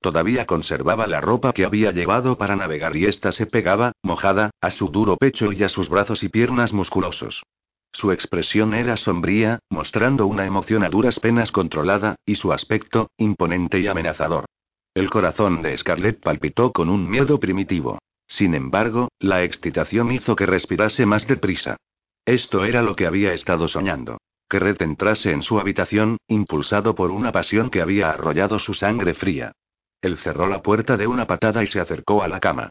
Todavía conservaba la ropa que había llevado para navegar y ésta se pegaba, mojada, a su duro pecho y a sus brazos y piernas musculosos. Su expresión era sombría, mostrando una emoción a duras penas controlada, y su aspecto, imponente y amenazador. El corazón de Scarlett palpitó con un miedo primitivo. Sin embargo, la excitación hizo que respirase más deprisa. Esto era lo que había estado soñando. Que Red entrase en su habitación, impulsado por una pasión que había arrollado su sangre fría. Él cerró la puerta de una patada y se acercó a la cama.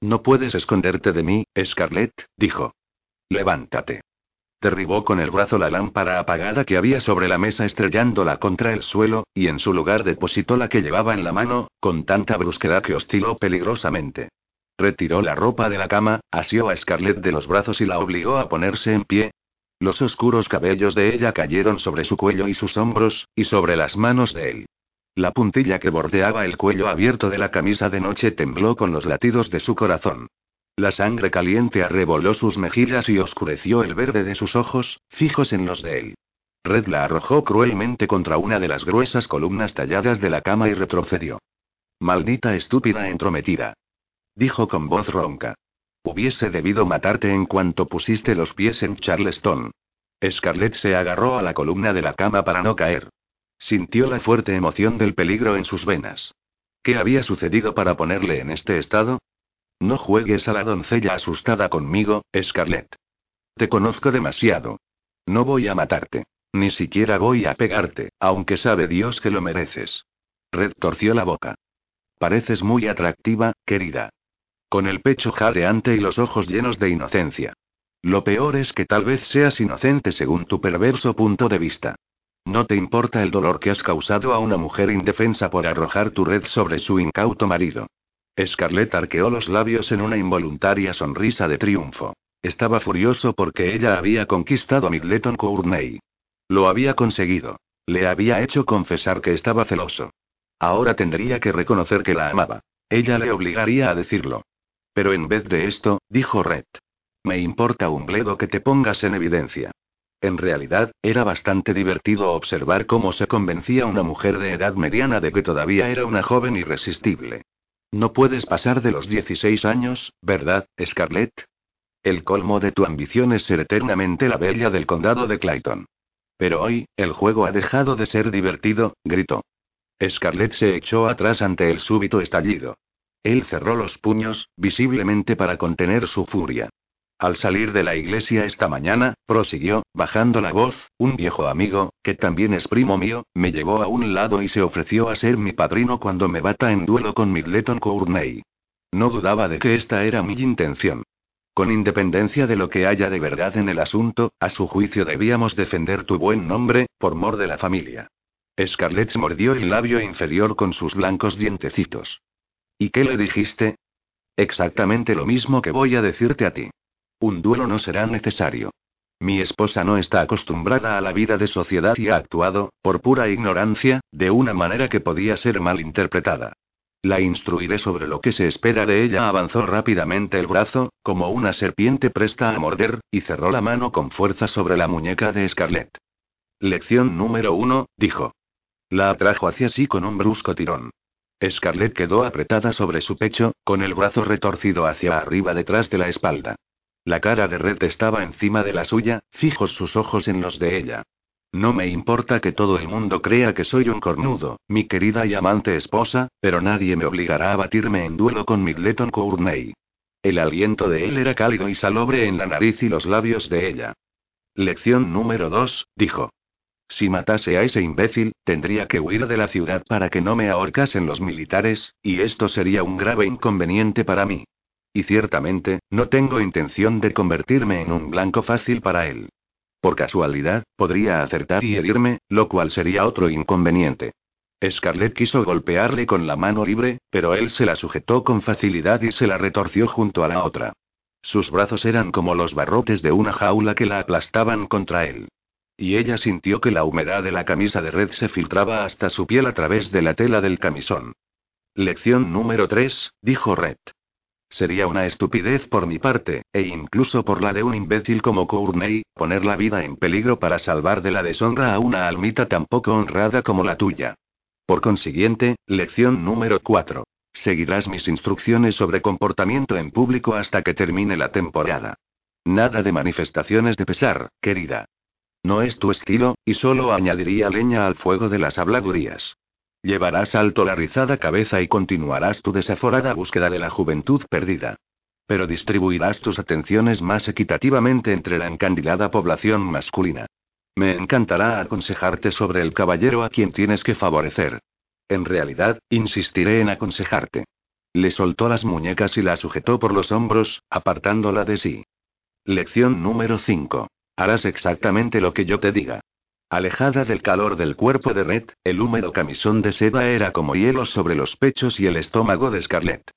No puedes esconderte de mí, Scarlett, dijo. Levántate. Derribó con el brazo la lámpara apagada que había sobre la mesa estrellándola contra el suelo, y en su lugar depositó la que llevaba en la mano, con tanta brusquedad que osciló peligrosamente. Retiró la ropa de la cama, asió a Scarlett de los brazos y la obligó a ponerse en pie. Los oscuros cabellos de ella cayeron sobre su cuello y sus hombros, y sobre las manos de él. La puntilla que bordeaba el cuello abierto de la camisa de noche tembló con los latidos de su corazón. La sangre caliente arreboló sus mejillas y oscureció el verde de sus ojos, fijos en los de él. Red la arrojó cruelmente contra una de las gruesas columnas talladas de la cama y retrocedió. Maldita estúpida entrometida. Dijo con voz ronca. Hubiese debido matarte en cuanto pusiste los pies en Charleston. Scarlett se agarró a la columna de la cama para no caer. Sintió la fuerte emoción del peligro en sus venas. ¿Qué había sucedido para ponerle en este estado? No juegues a la doncella asustada conmigo, Scarlett. Te conozco demasiado. No voy a matarte. Ni siquiera voy a pegarte, aunque sabe Dios que lo mereces. Red torció la boca. Pareces muy atractiva, querida. Con el pecho jadeante y los ojos llenos de inocencia. Lo peor es que tal vez seas inocente según tu perverso punto de vista. No te importa el dolor que has causado a una mujer indefensa por arrojar tu red sobre su incauto marido. Scarlett arqueó los labios en una involuntaria sonrisa de triunfo. Estaba furioso porque ella había conquistado a Midleton Courney. Lo había conseguido. Le había hecho confesar que estaba celoso. Ahora tendría que reconocer que la amaba. Ella le obligaría a decirlo. Pero en vez de esto, dijo Red. Me importa un bledo que te pongas en evidencia. En realidad, era bastante divertido observar cómo se convencía una mujer de edad mediana de que todavía era una joven irresistible. No puedes pasar de los 16 años, ¿verdad, Scarlett? El colmo de tu ambición es ser eternamente la bella del condado de Clayton. Pero hoy, el juego ha dejado de ser divertido, gritó. Scarlett se echó atrás ante el súbito estallido. Él cerró los puños, visiblemente para contener su furia. Al salir de la iglesia esta mañana, prosiguió, bajando la voz, un viejo amigo, que también es primo mío, me llevó a un lado y se ofreció a ser mi padrino cuando me bata en duelo con Midleton Courney. No dudaba de que esta era mi intención. Con independencia de lo que haya de verdad en el asunto, a su juicio debíamos defender tu buen nombre, por mor de la familia. Scarlett mordió el labio inferior con sus blancos dientecitos. ¿Y qué le dijiste? Exactamente lo mismo que voy a decirte a ti. Un duelo no será necesario. Mi esposa no está acostumbrada a la vida de sociedad y ha actuado, por pura ignorancia, de una manera que podía ser mal interpretada. La instruiré sobre lo que se espera de ella. Avanzó rápidamente el brazo, como una serpiente presta a morder, y cerró la mano con fuerza sobre la muñeca de Scarlett. Lección número uno, dijo. La atrajo hacia sí con un brusco tirón. Scarlett quedó apretada sobre su pecho, con el brazo retorcido hacia arriba detrás de la espalda. La cara de Red estaba encima de la suya, fijos sus ojos en los de ella. No me importa que todo el mundo crea que soy un cornudo, mi querida y amante esposa, pero nadie me obligará a batirme en duelo con Midleton Courney. El aliento de él era cálido y salobre en la nariz y los labios de ella. Lección número dos, dijo. Si matase a ese imbécil, tendría que huir de la ciudad para que no me ahorcasen los militares, y esto sería un grave inconveniente para mí. Y ciertamente, no tengo intención de convertirme en un blanco fácil para él. Por casualidad, podría acertar y herirme, lo cual sería otro inconveniente. Scarlett quiso golpearle con la mano libre, pero él se la sujetó con facilidad y se la retorció junto a la otra. Sus brazos eran como los barrotes de una jaula que la aplastaban contra él. Y ella sintió que la humedad de la camisa de red se filtraba hasta su piel a través de la tela del camisón. Lección número 3, dijo Red. Sería una estupidez por mi parte, e incluso por la de un imbécil como Courtney, poner la vida en peligro para salvar de la deshonra a una almita tan poco honrada como la tuya. Por consiguiente, lección número 4. Seguirás mis instrucciones sobre comportamiento en público hasta que termine la temporada. Nada de manifestaciones de pesar, querida. No es tu estilo, y solo añadiría leña al fuego de las habladurías. Llevarás alto la rizada cabeza y continuarás tu desaforada búsqueda de la juventud perdida. Pero distribuirás tus atenciones más equitativamente entre la encandilada población masculina. Me encantará aconsejarte sobre el caballero a quien tienes que favorecer. En realidad, insistiré en aconsejarte. Le soltó las muñecas y la sujetó por los hombros, apartándola de sí. Lección número 5. Harás exactamente lo que yo te diga. Alejada del calor del cuerpo de Red, el húmedo camisón de seda era como hielo sobre los pechos y el estómago de Scarlett.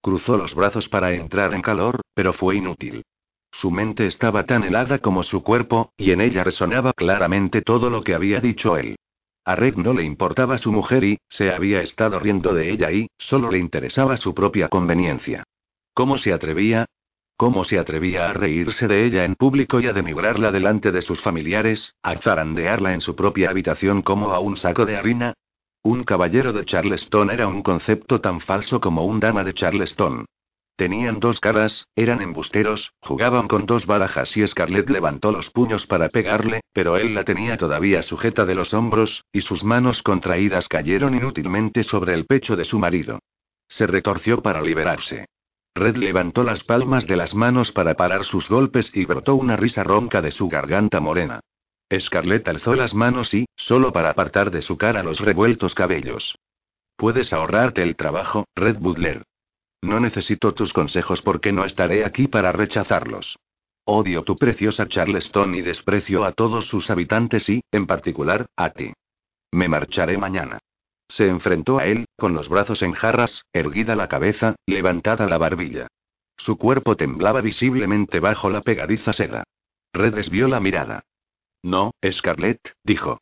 Cruzó los brazos para entrar en calor, pero fue inútil. Su mente estaba tan helada como su cuerpo, y en ella resonaba claramente todo lo que había dicho él. A Red no le importaba su mujer y, se había estado riendo de ella y, solo le interesaba su propia conveniencia. ¿Cómo se atrevía? ¿Cómo se atrevía a reírse de ella en público y a denigrarla delante de sus familiares, a zarandearla en su propia habitación como a un saco de harina? Un caballero de Charleston era un concepto tan falso como un dama de Charleston. Tenían dos caras, eran embusteros, jugaban con dos barajas y Scarlett levantó los puños para pegarle, pero él la tenía todavía sujeta de los hombros, y sus manos contraídas cayeron inútilmente sobre el pecho de su marido. Se retorció para liberarse. Red levantó las palmas de las manos para parar sus golpes y brotó una risa ronca de su garganta morena. Scarlett alzó las manos y, solo para apartar de su cara los revueltos cabellos. Puedes ahorrarte el trabajo, Red Butler. No necesito tus consejos porque no estaré aquí para rechazarlos. Odio tu preciosa Charleston y desprecio a todos sus habitantes y, en particular, a ti. Me marcharé mañana. Se enfrentó a él, con los brazos en jarras, erguida la cabeza, levantada la barbilla. Su cuerpo temblaba visiblemente bajo la pegadiza seda. Red desvió la mirada. No, Scarlett, dijo.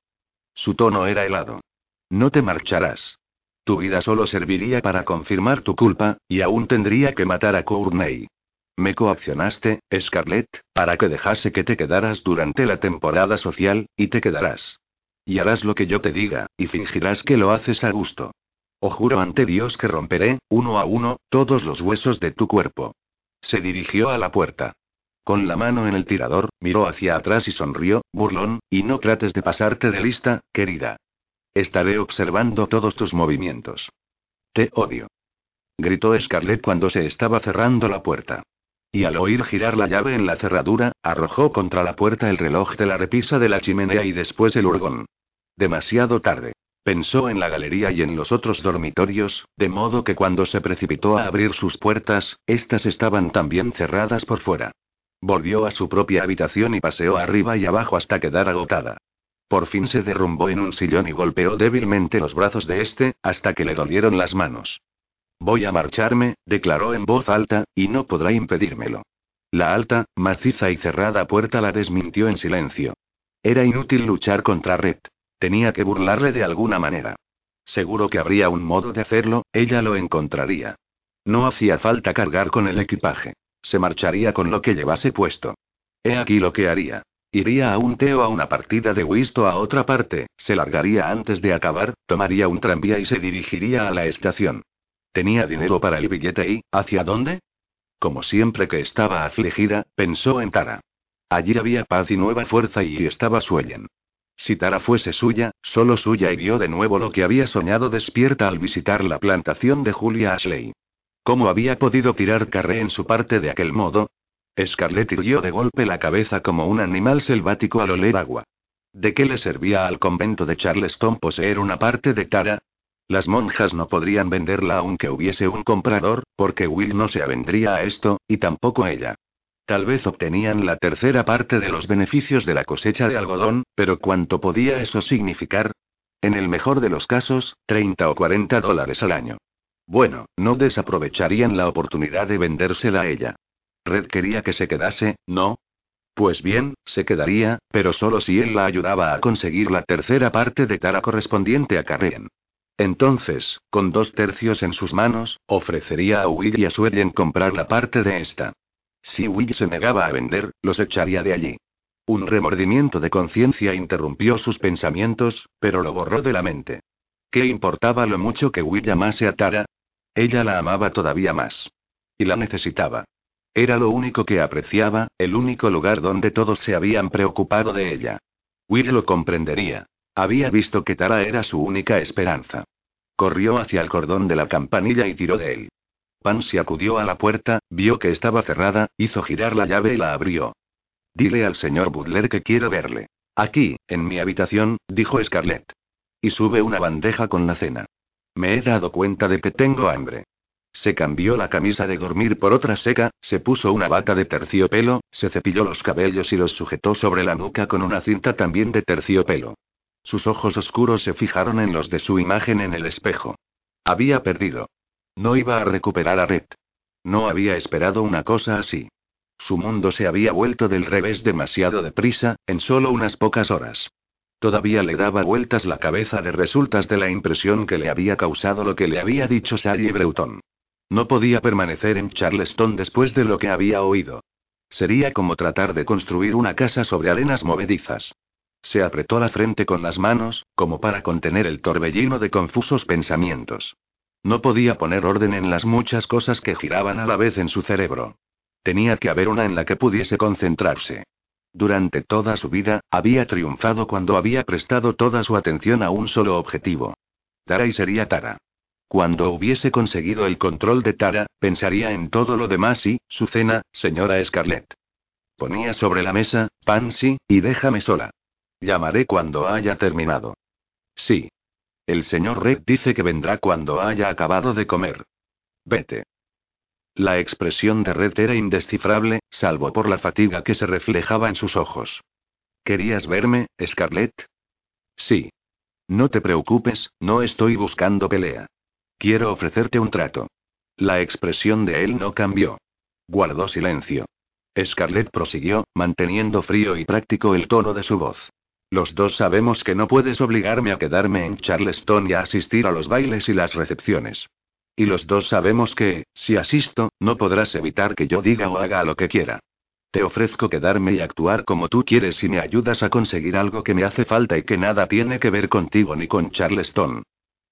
Su tono era helado. No te marcharás. Tu vida solo serviría para confirmar tu culpa, y aún tendría que matar a Courtney. Me coaccionaste, Scarlett, para que dejase que te quedaras durante la temporada social, y te quedarás. Y harás lo que yo te diga, y fingirás que lo haces a gusto. O juro ante Dios que romperé, uno a uno, todos los huesos de tu cuerpo. Se dirigió a la puerta. Con la mano en el tirador, miró hacia atrás y sonrió, burlón, y no trates de pasarte de lista, querida. Estaré observando todos tus movimientos. Te odio. Gritó Scarlett cuando se estaba cerrando la puerta. Y al oír girar la llave en la cerradura, arrojó contra la puerta el reloj de la repisa de la chimenea y después el urgón. Demasiado tarde. Pensó en la galería y en los otros dormitorios, de modo que cuando se precipitó a abrir sus puertas, éstas estaban también cerradas por fuera. Volvió a su propia habitación y paseó arriba y abajo hasta quedar agotada. Por fin se derrumbó en un sillón y golpeó débilmente los brazos de este, hasta que le dolieron las manos. Voy a marcharme, declaró en voz alta, y no podrá impedírmelo. La alta, maciza y cerrada puerta la desmintió en silencio. Era inútil luchar contra Red. Tenía que burlarle de alguna manera. Seguro que habría un modo de hacerlo, ella lo encontraría. No hacía falta cargar con el equipaje. Se marcharía con lo que llevase puesto. He aquí lo que haría. Iría a un té o a una partida de whisto a otra parte, se largaría antes de acabar, tomaría un tranvía y se dirigiría a la estación. Tenía dinero para el billete y, ¿hacia dónde? Como siempre que estaba afligida, pensó en Tara. Allí había paz y nueva fuerza y estaba Suellen. Si Tara fuese suya, solo suya y vio de nuevo lo que había soñado despierta al visitar la plantación de Julia Ashley. ¿Cómo había podido tirar Carré en su parte de aquel modo? Scarlett irguió de golpe la cabeza como un animal selvático al oler agua. ¿De qué le servía al convento de Charleston poseer una parte de Tara? Las monjas no podrían venderla aunque hubiese un comprador, porque Will no se avendría a esto, y tampoco ella. Tal vez obtenían la tercera parte de los beneficios de la cosecha de algodón, pero ¿cuánto podía eso significar? En el mejor de los casos, 30 o 40 dólares al año. Bueno, no desaprovecharían la oportunidad de vendérsela a ella. Red quería que se quedase, ¿no? Pues bien, se quedaría, pero solo si él la ayudaba a conseguir la tercera parte de Tara correspondiente a Carrien. Entonces, con dos tercios en sus manos, ofrecería a Will y a Suellen comprar la parte de esta. Si Will se negaba a vender, los echaría de allí. Un remordimiento de conciencia interrumpió sus pensamientos, pero lo borró de la mente. ¿Qué importaba lo mucho que Will amase a Tara? Ella la amaba todavía más. Y la necesitaba. Era lo único que apreciaba, el único lugar donde todos se habían preocupado de ella. Will lo comprendería. Había visto que Tara era su única esperanza. Corrió hacia el cordón de la campanilla y tiró de él. Pansy acudió a la puerta, vio que estaba cerrada, hizo girar la llave y la abrió. Dile al señor Butler que quiero verle. Aquí, en mi habitación, dijo Scarlett. Y sube una bandeja con la cena. Me he dado cuenta de que tengo hambre. Se cambió la camisa de dormir por otra seca, se puso una bata de terciopelo, se cepilló los cabellos y los sujetó sobre la nuca con una cinta también de terciopelo. Sus ojos oscuros se fijaron en los de su imagen en el espejo. Había perdido. No iba a recuperar a Red. No había esperado una cosa así. Su mundo se había vuelto del revés demasiado deprisa, en solo unas pocas horas. Todavía le daba vueltas la cabeza de resultas de la impresión que le había causado lo que le había dicho Sally Breuton. No podía permanecer en Charleston después de lo que había oído. Sería como tratar de construir una casa sobre arenas movedizas. Se apretó la frente con las manos, como para contener el torbellino de confusos pensamientos. No podía poner orden en las muchas cosas que giraban a la vez en su cerebro. Tenía que haber una en la que pudiese concentrarse. Durante toda su vida, había triunfado cuando había prestado toda su atención a un solo objetivo. Tara y sería Tara. Cuando hubiese conseguido el control de Tara, pensaría en todo lo demás y, su cena, señora Scarlett. Ponía sobre la mesa, Pansy, y déjame sola. Llamaré cuando haya terminado. Sí. El señor Red dice que vendrá cuando haya acabado de comer. Vete. La expresión de Red era indescifrable, salvo por la fatiga que se reflejaba en sus ojos. ¿Querías verme, Scarlett? Sí. No te preocupes, no estoy buscando pelea. Quiero ofrecerte un trato. La expresión de él no cambió. Guardó silencio. Scarlett prosiguió, manteniendo frío y práctico el tono de su voz. Los dos sabemos que no puedes obligarme a quedarme en Charleston y a asistir a los bailes y las recepciones. Y los dos sabemos que, si asisto, no podrás evitar que yo diga o haga lo que quiera. Te ofrezco quedarme y actuar como tú quieres si me ayudas a conseguir algo que me hace falta y que nada tiene que ver contigo ni con Charleston.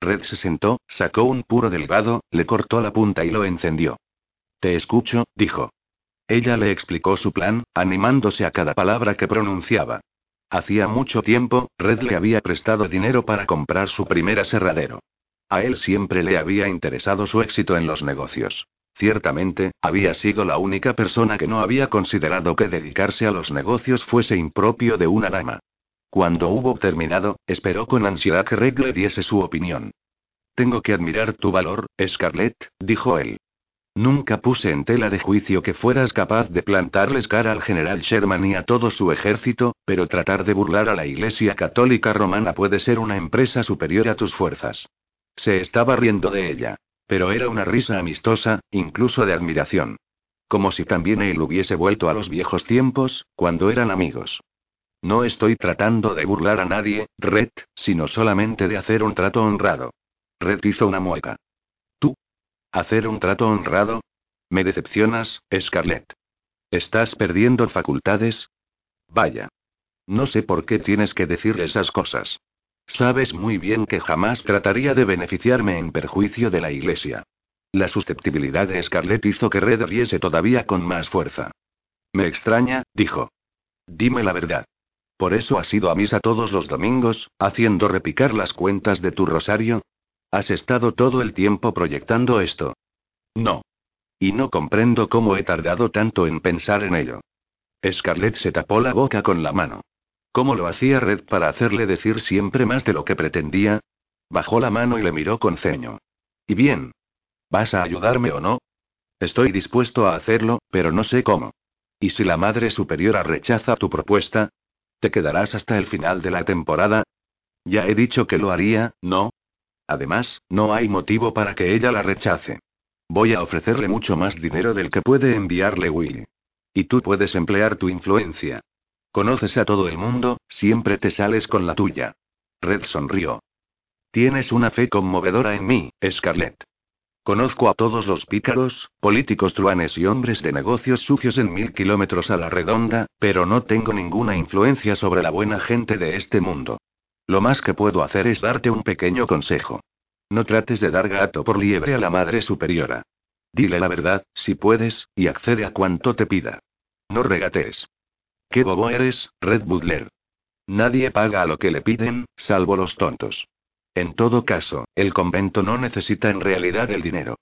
Red se sentó, sacó un puro delgado, le cortó la punta y lo encendió. Te escucho, dijo. Ella le explicó su plan, animándose a cada palabra que pronunciaba. Hacía mucho tiempo, Red le había prestado dinero para comprar su primer aserradero. A él siempre le había interesado su éxito en los negocios. Ciertamente, había sido la única persona que no había considerado que dedicarse a los negocios fuese impropio de una dama. Cuando hubo terminado, esperó con ansiedad que Red le diese su opinión. Tengo que admirar tu valor, Scarlett, dijo él. Nunca puse en tela de juicio que fueras capaz de plantarles cara al general Sherman y a todo su ejército, pero tratar de burlar a la Iglesia Católica Romana puede ser una empresa superior a tus fuerzas. Se estaba riendo de ella. Pero era una risa amistosa, incluso de admiración. Como si también él hubiese vuelto a los viejos tiempos, cuando eran amigos. No estoy tratando de burlar a nadie, Red, sino solamente de hacer un trato honrado. Red hizo una mueca. ¿Hacer un trato honrado? Me decepcionas, Scarlett. ¿Estás perdiendo facultades? Vaya. No sé por qué tienes que decir esas cosas. Sabes muy bien que jamás trataría de beneficiarme en perjuicio de la iglesia. La susceptibilidad de Scarlett hizo que Red riese todavía con más fuerza. Me extraña, dijo. Dime la verdad. ¿Por eso has ido a misa todos los domingos, haciendo repicar las cuentas de tu rosario? ¿Has estado todo el tiempo proyectando esto? No. Y no comprendo cómo he tardado tanto en pensar en ello. Scarlett se tapó la boca con la mano. ¿Cómo lo hacía Red para hacerle decir siempre más de lo que pretendía? Bajó la mano y le miró con ceño. ¿Y bien? ¿Vas a ayudarme o no? Estoy dispuesto a hacerlo, pero no sé cómo. ¿Y si la Madre Superiora rechaza tu propuesta? ¿Te quedarás hasta el final de la temporada? Ya he dicho que lo haría, ¿no? Además, no hay motivo para que ella la rechace. Voy a ofrecerle mucho más dinero del que puede enviarle Willy. Y tú puedes emplear tu influencia. Conoces a todo el mundo, siempre te sales con la tuya. Red sonrió. Tienes una fe conmovedora en mí, Scarlett. Conozco a todos los pícaros, políticos truanes y hombres de negocios sucios en mil kilómetros a la redonda, pero no tengo ninguna influencia sobre la buena gente de este mundo. Lo más que puedo hacer es darte un pequeño consejo. No trates de dar gato por liebre a la Madre Superiora. Dile la verdad, si puedes, y accede a cuanto te pida. No regatees. Qué bobo eres, Red Butler. Nadie paga a lo que le piden, salvo los tontos. En todo caso, el convento no necesita en realidad el dinero.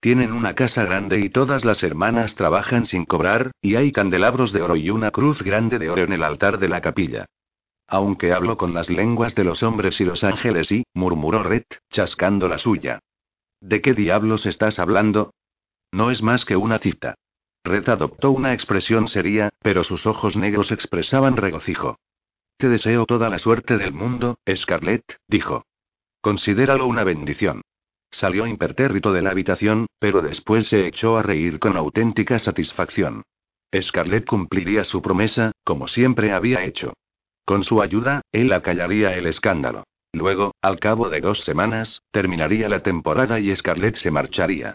Tienen una casa grande y todas las hermanas trabajan sin cobrar, y hay candelabros de oro y una cruz grande de oro en el altar de la capilla. Aunque hablo con las lenguas de los hombres y los ángeles y, murmuró Red, chascando la suya. ¿De qué diablos estás hablando? No es más que una cita. Red adoptó una expresión seria, pero sus ojos negros expresaban regocijo. Te deseo toda la suerte del mundo, Scarlett, dijo. Considéralo una bendición. Salió impertérrito de la habitación, pero después se echó a reír con auténtica satisfacción. Scarlett cumpliría su promesa, como siempre había hecho. Con su ayuda, él acallaría el escándalo. Luego, al cabo de dos semanas, terminaría la temporada y Scarlett se marcharía.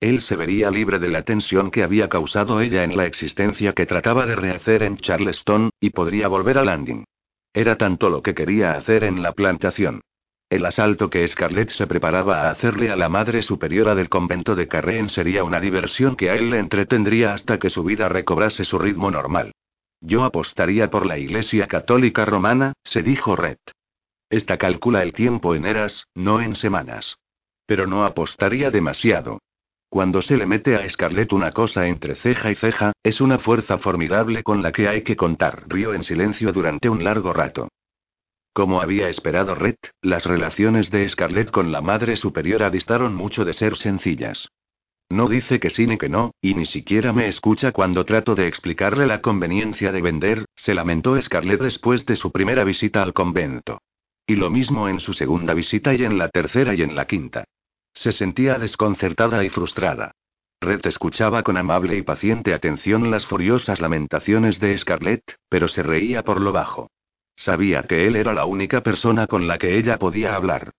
Él se vería libre de la tensión que había causado ella en la existencia que trataba de rehacer en Charleston, y podría volver a Landing. Era tanto lo que quería hacer en la plantación. El asalto que Scarlett se preparaba a hacerle a la madre superiora del convento de Carreen sería una diversión que a él le entretendría hasta que su vida recobrase su ritmo normal. Yo apostaría por la Iglesia Católica Romana, se dijo Red. Esta calcula el tiempo en eras, no en semanas. Pero no apostaría demasiado. Cuando se le mete a Scarlett una cosa entre ceja y ceja, es una fuerza formidable con la que hay que contar. Río en silencio durante un largo rato. Como había esperado Red, las relaciones de Scarlett con la Madre Superiora distaron mucho de ser sencillas. No dice que sí ni que no, y ni siquiera me escucha cuando trato de explicarle la conveniencia de vender, se lamentó Scarlett después de su primera visita al convento. Y lo mismo en su segunda visita y en la tercera y en la quinta. Se sentía desconcertada y frustrada. Red escuchaba con amable y paciente atención las furiosas lamentaciones de Scarlett, pero se reía por lo bajo. Sabía que él era la única persona con la que ella podía hablar.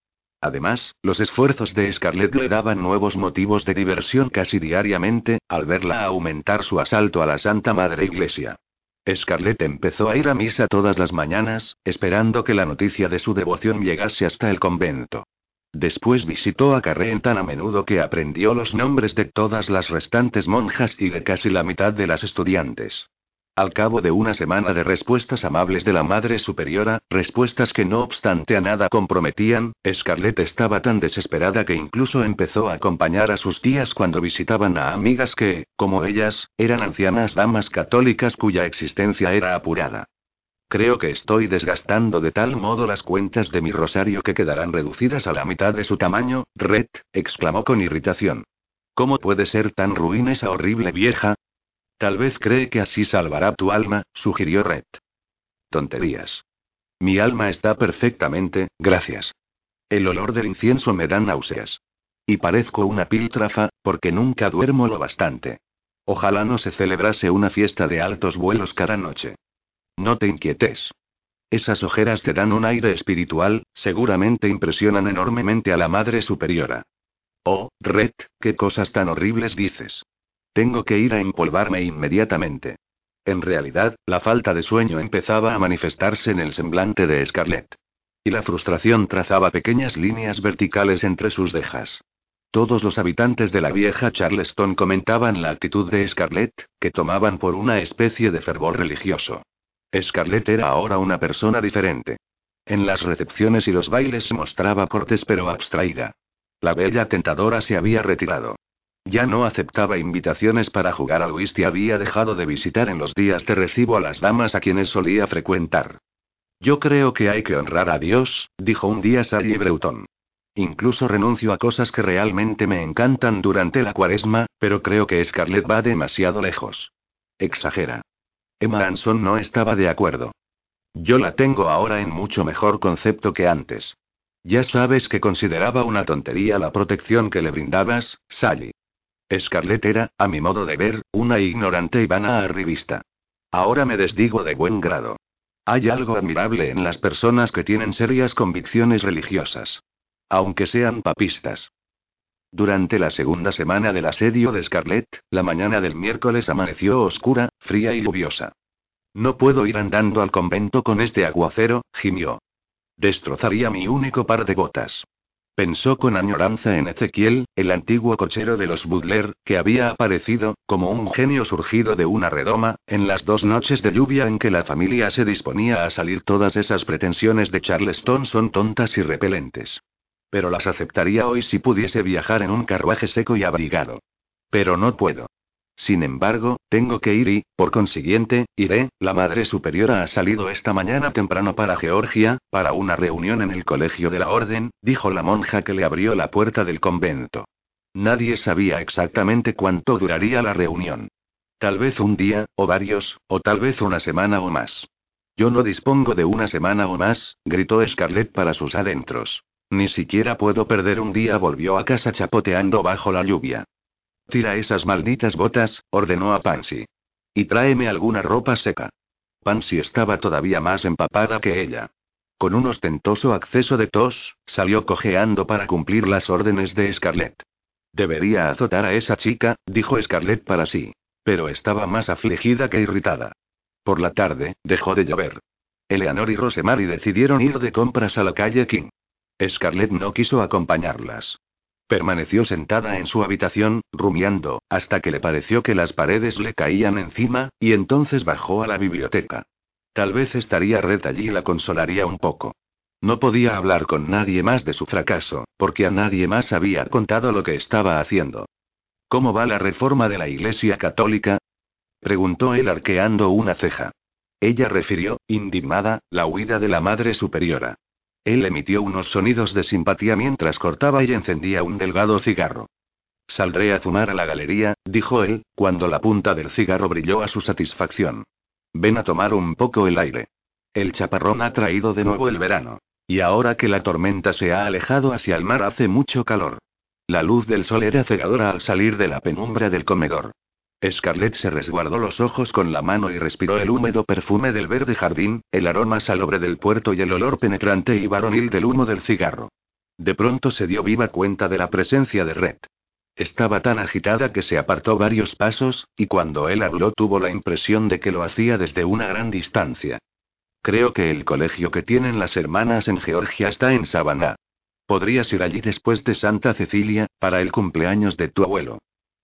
Además, los esfuerzos de Scarlett le daban nuevos motivos de diversión casi diariamente, al verla aumentar su asalto a la Santa Madre Iglesia. Scarlett empezó a ir a misa todas las mañanas, esperando que la noticia de su devoción llegase hasta el convento. Después visitó a Carreen tan a menudo que aprendió los nombres de todas las restantes monjas y de casi la mitad de las estudiantes. Al cabo de una semana de respuestas amables de la Madre Superiora, respuestas que no obstante a nada comprometían, Scarlett estaba tan desesperada que incluso empezó a acompañar a sus tías cuando visitaban a amigas que, como ellas, eran ancianas damas católicas cuya existencia era apurada. Creo que estoy desgastando de tal modo las cuentas de mi rosario que quedarán reducidas a la mitad de su tamaño, Red, exclamó con irritación. ¿Cómo puede ser tan ruin esa horrible vieja? Tal vez cree que así salvará tu alma, sugirió Red. Tonterías. Mi alma está perfectamente, gracias. El olor del incienso me da náuseas. Y parezco una piltrafa, porque nunca duermo lo bastante. Ojalá no se celebrase una fiesta de altos vuelos cada noche. No te inquietes. Esas ojeras te dan un aire espiritual, seguramente impresionan enormemente a la Madre Superiora. Oh, Red, qué cosas tan horribles dices. Tengo que ir a empolvarme inmediatamente. En realidad, la falta de sueño empezaba a manifestarse en el semblante de Scarlett. Y la frustración trazaba pequeñas líneas verticales entre sus dejas. Todos los habitantes de la vieja Charleston comentaban la actitud de Scarlett, que tomaban por una especie de fervor religioso. Scarlett era ahora una persona diferente. En las recepciones y los bailes se mostraba cortés pero abstraída. La bella tentadora se había retirado. Ya no aceptaba invitaciones para jugar al whist y había dejado de visitar en los días de recibo a las damas a quienes solía frecuentar. Yo creo que hay que honrar a Dios, dijo un día Sally Breuton. Incluso renuncio a cosas que realmente me encantan durante la cuaresma, pero creo que Scarlett va demasiado lejos. Exagera. Emma Anson no estaba de acuerdo. Yo la tengo ahora en mucho mejor concepto que antes. Ya sabes que consideraba una tontería la protección que le brindabas, Sally. Scarlett era, a mi modo de ver, una ignorante y vana arribista. Ahora me desdigo de buen grado. Hay algo admirable en las personas que tienen serias convicciones religiosas. Aunque sean papistas. Durante la segunda semana del asedio de Scarlett, la mañana del miércoles amaneció oscura, fría y lluviosa. No puedo ir andando al convento con este aguacero, gimió. Destrozaría mi único par de botas. Pensó con añoranza en Ezequiel, el antiguo cochero de los Butler, que había aparecido, como un genio surgido de una redoma, en las dos noches de lluvia en que la familia se disponía a salir. Todas esas pretensiones de Charleston son tontas y repelentes. Pero las aceptaría hoy si pudiese viajar en un carruaje seco y abrigado. Pero no puedo. Sin embargo, tengo que ir y, por consiguiente, iré. La Madre Superiora ha salido esta mañana temprano para Georgia, para una reunión en el Colegio de la Orden, dijo la monja que le abrió la puerta del convento. Nadie sabía exactamente cuánto duraría la reunión. Tal vez un día, o varios, o tal vez una semana o más. Yo no dispongo de una semana o más, gritó Scarlett para sus adentros. Ni siquiera puedo perder un día, volvió a casa chapoteando bajo la lluvia. Tira esas malditas botas, ordenó a Pansy. Y tráeme alguna ropa seca. Pansy estaba todavía más empapada que ella. Con un ostentoso acceso de tos, salió cojeando para cumplir las órdenes de Scarlett. Debería azotar a esa chica, dijo Scarlett para sí. Pero estaba más afligida que irritada. Por la tarde, dejó de llover. Eleanor y Rosemary decidieron ir de compras a la calle King. Scarlett no quiso acompañarlas. Permaneció sentada en su habitación, rumiando, hasta que le pareció que las paredes le caían encima, y entonces bajó a la biblioteca. Tal vez estaría Red allí y la consolaría un poco. No podía hablar con nadie más de su fracaso, porque a nadie más había contado lo que estaba haciendo. ¿Cómo va la reforma de la Iglesia Católica? preguntó él arqueando una ceja. Ella refirió, indignada, la huida de la Madre Superiora. Él emitió unos sonidos de simpatía mientras cortaba y encendía un delgado cigarro. Saldré a fumar a la galería, dijo él, cuando la punta del cigarro brilló a su satisfacción. Ven a tomar un poco el aire. El chaparrón ha traído de nuevo el verano. Y ahora que la tormenta se ha alejado hacia el mar hace mucho calor. La luz del sol era cegadora al salir de la penumbra del comedor. Scarlett se resguardó los ojos con la mano y respiró el húmedo perfume del verde jardín, el aroma salobre del puerto y el olor penetrante y varonil del humo del cigarro. De pronto se dio viva cuenta de la presencia de Red. Estaba tan agitada que se apartó varios pasos, y cuando él habló tuvo la impresión de que lo hacía desde una gran distancia. Creo que el colegio que tienen las hermanas en Georgia está en Savannah. Podrías ir allí después de Santa Cecilia, para el cumpleaños de tu abuelo.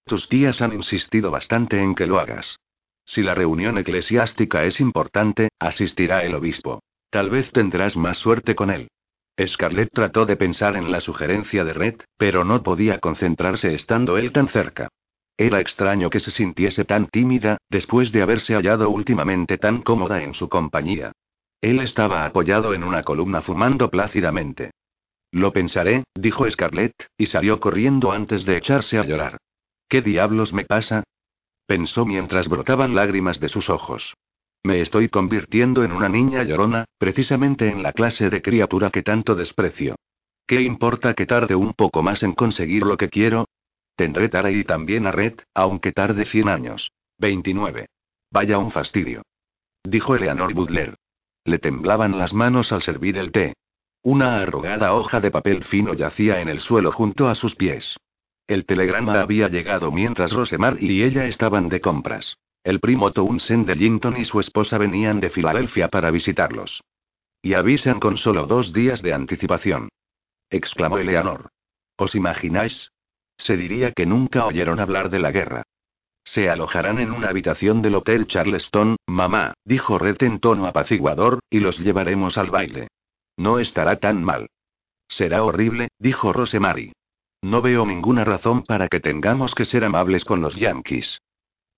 Tus tías han insistido bastante en que lo hagas. Si la reunión eclesiástica es importante, asistirá el obispo. Tal vez tendrás más suerte con él. Scarlett trató de pensar en la sugerencia de Red, pero no podía concentrarse estando él tan cerca. Era extraño que se sintiese tan tímida, después de haberse hallado últimamente tan cómoda en su compañía. Él estaba apoyado en una columna fumando plácidamente. Lo pensaré, dijo Scarlett, y salió corriendo antes de echarse a llorar. ¿Qué diablos me pasa? Pensó mientras brotaban lágrimas de sus ojos. Me estoy convirtiendo en una niña llorona, precisamente en la clase de criatura que tanto desprecio. ¿Qué importa que tarde un poco más en conseguir lo que quiero? Tendré Tara y también a Red, aunque tarde 100 años. 29. Vaya un fastidio. Dijo Eleanor Butler. Le temblaban las manos al servir el té. Una arrugada hoja de papel fino yacía en el suelo junto a sus pies. El telegrama había llegado mientras Rosemar y ella estaban de compras. El primo Townsend de Linton y su esposa venían de Filadelfia para visitarlos. Y avisan con solo dos días de anticipación. exclamó Eleanor. ¿Os imagináis? Se diría que nunca oyeron hablar de la guerra. Se alojarán en una habitación del Hotel Charleston, mamá, dijo Red en tono apaciguador, y los llevaremos al baile. No estará tan mal. Será horrible, dijo Rosemary. No veo ninguna razón para que tengamos que ser amables con los Yankees.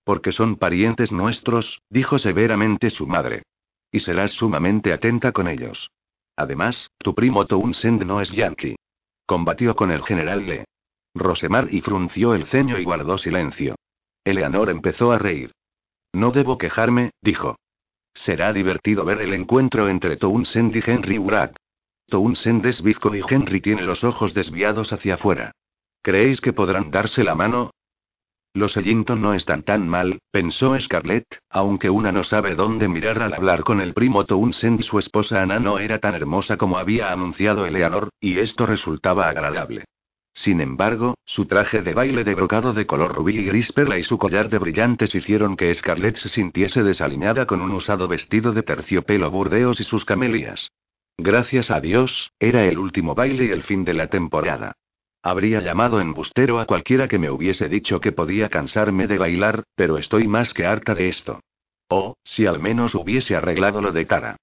Porque son parientes nuestros, dijo severamente su madre. Y serás sumamente atenta con ellos. Además, tu primo Townsend no es yankee. Combatió con el general Lee. Rosemar y frunció el ceño y guardó silencio. Eleanor empezó a reír. No debo quejarme, dijo. Será divertido ver el encuentro entre Townsend y Henry Urack. Townsend es bizco y Henry tiene los ojos desviados hacia afuera. ¿Creéis que podrán darse la mano? Los Ellington no están tan mal, pensó Scarlett, aunque una no sabe dónde mirar al hablar con el primo Townsend su esposa Anna no era tan hermosa como había anunciado Eleanor, y esto resultaba agradable. Sin embargo, su traje de baile de brocado de color rubí y gris perla y su collar de brillantes hicieron que Scarlett se sintiese desaliñada con un usado vestido de terciopelo burdeos y sus camelias. Gracias a Dios, era el último baile y el fin de la temporada. Habría llamado embustero a cualquiera que me hubiese dicho que podía cansarme de bailar, pero estoy más que harta de esto. Oh, si al menos hubiese arreglado lo de cara.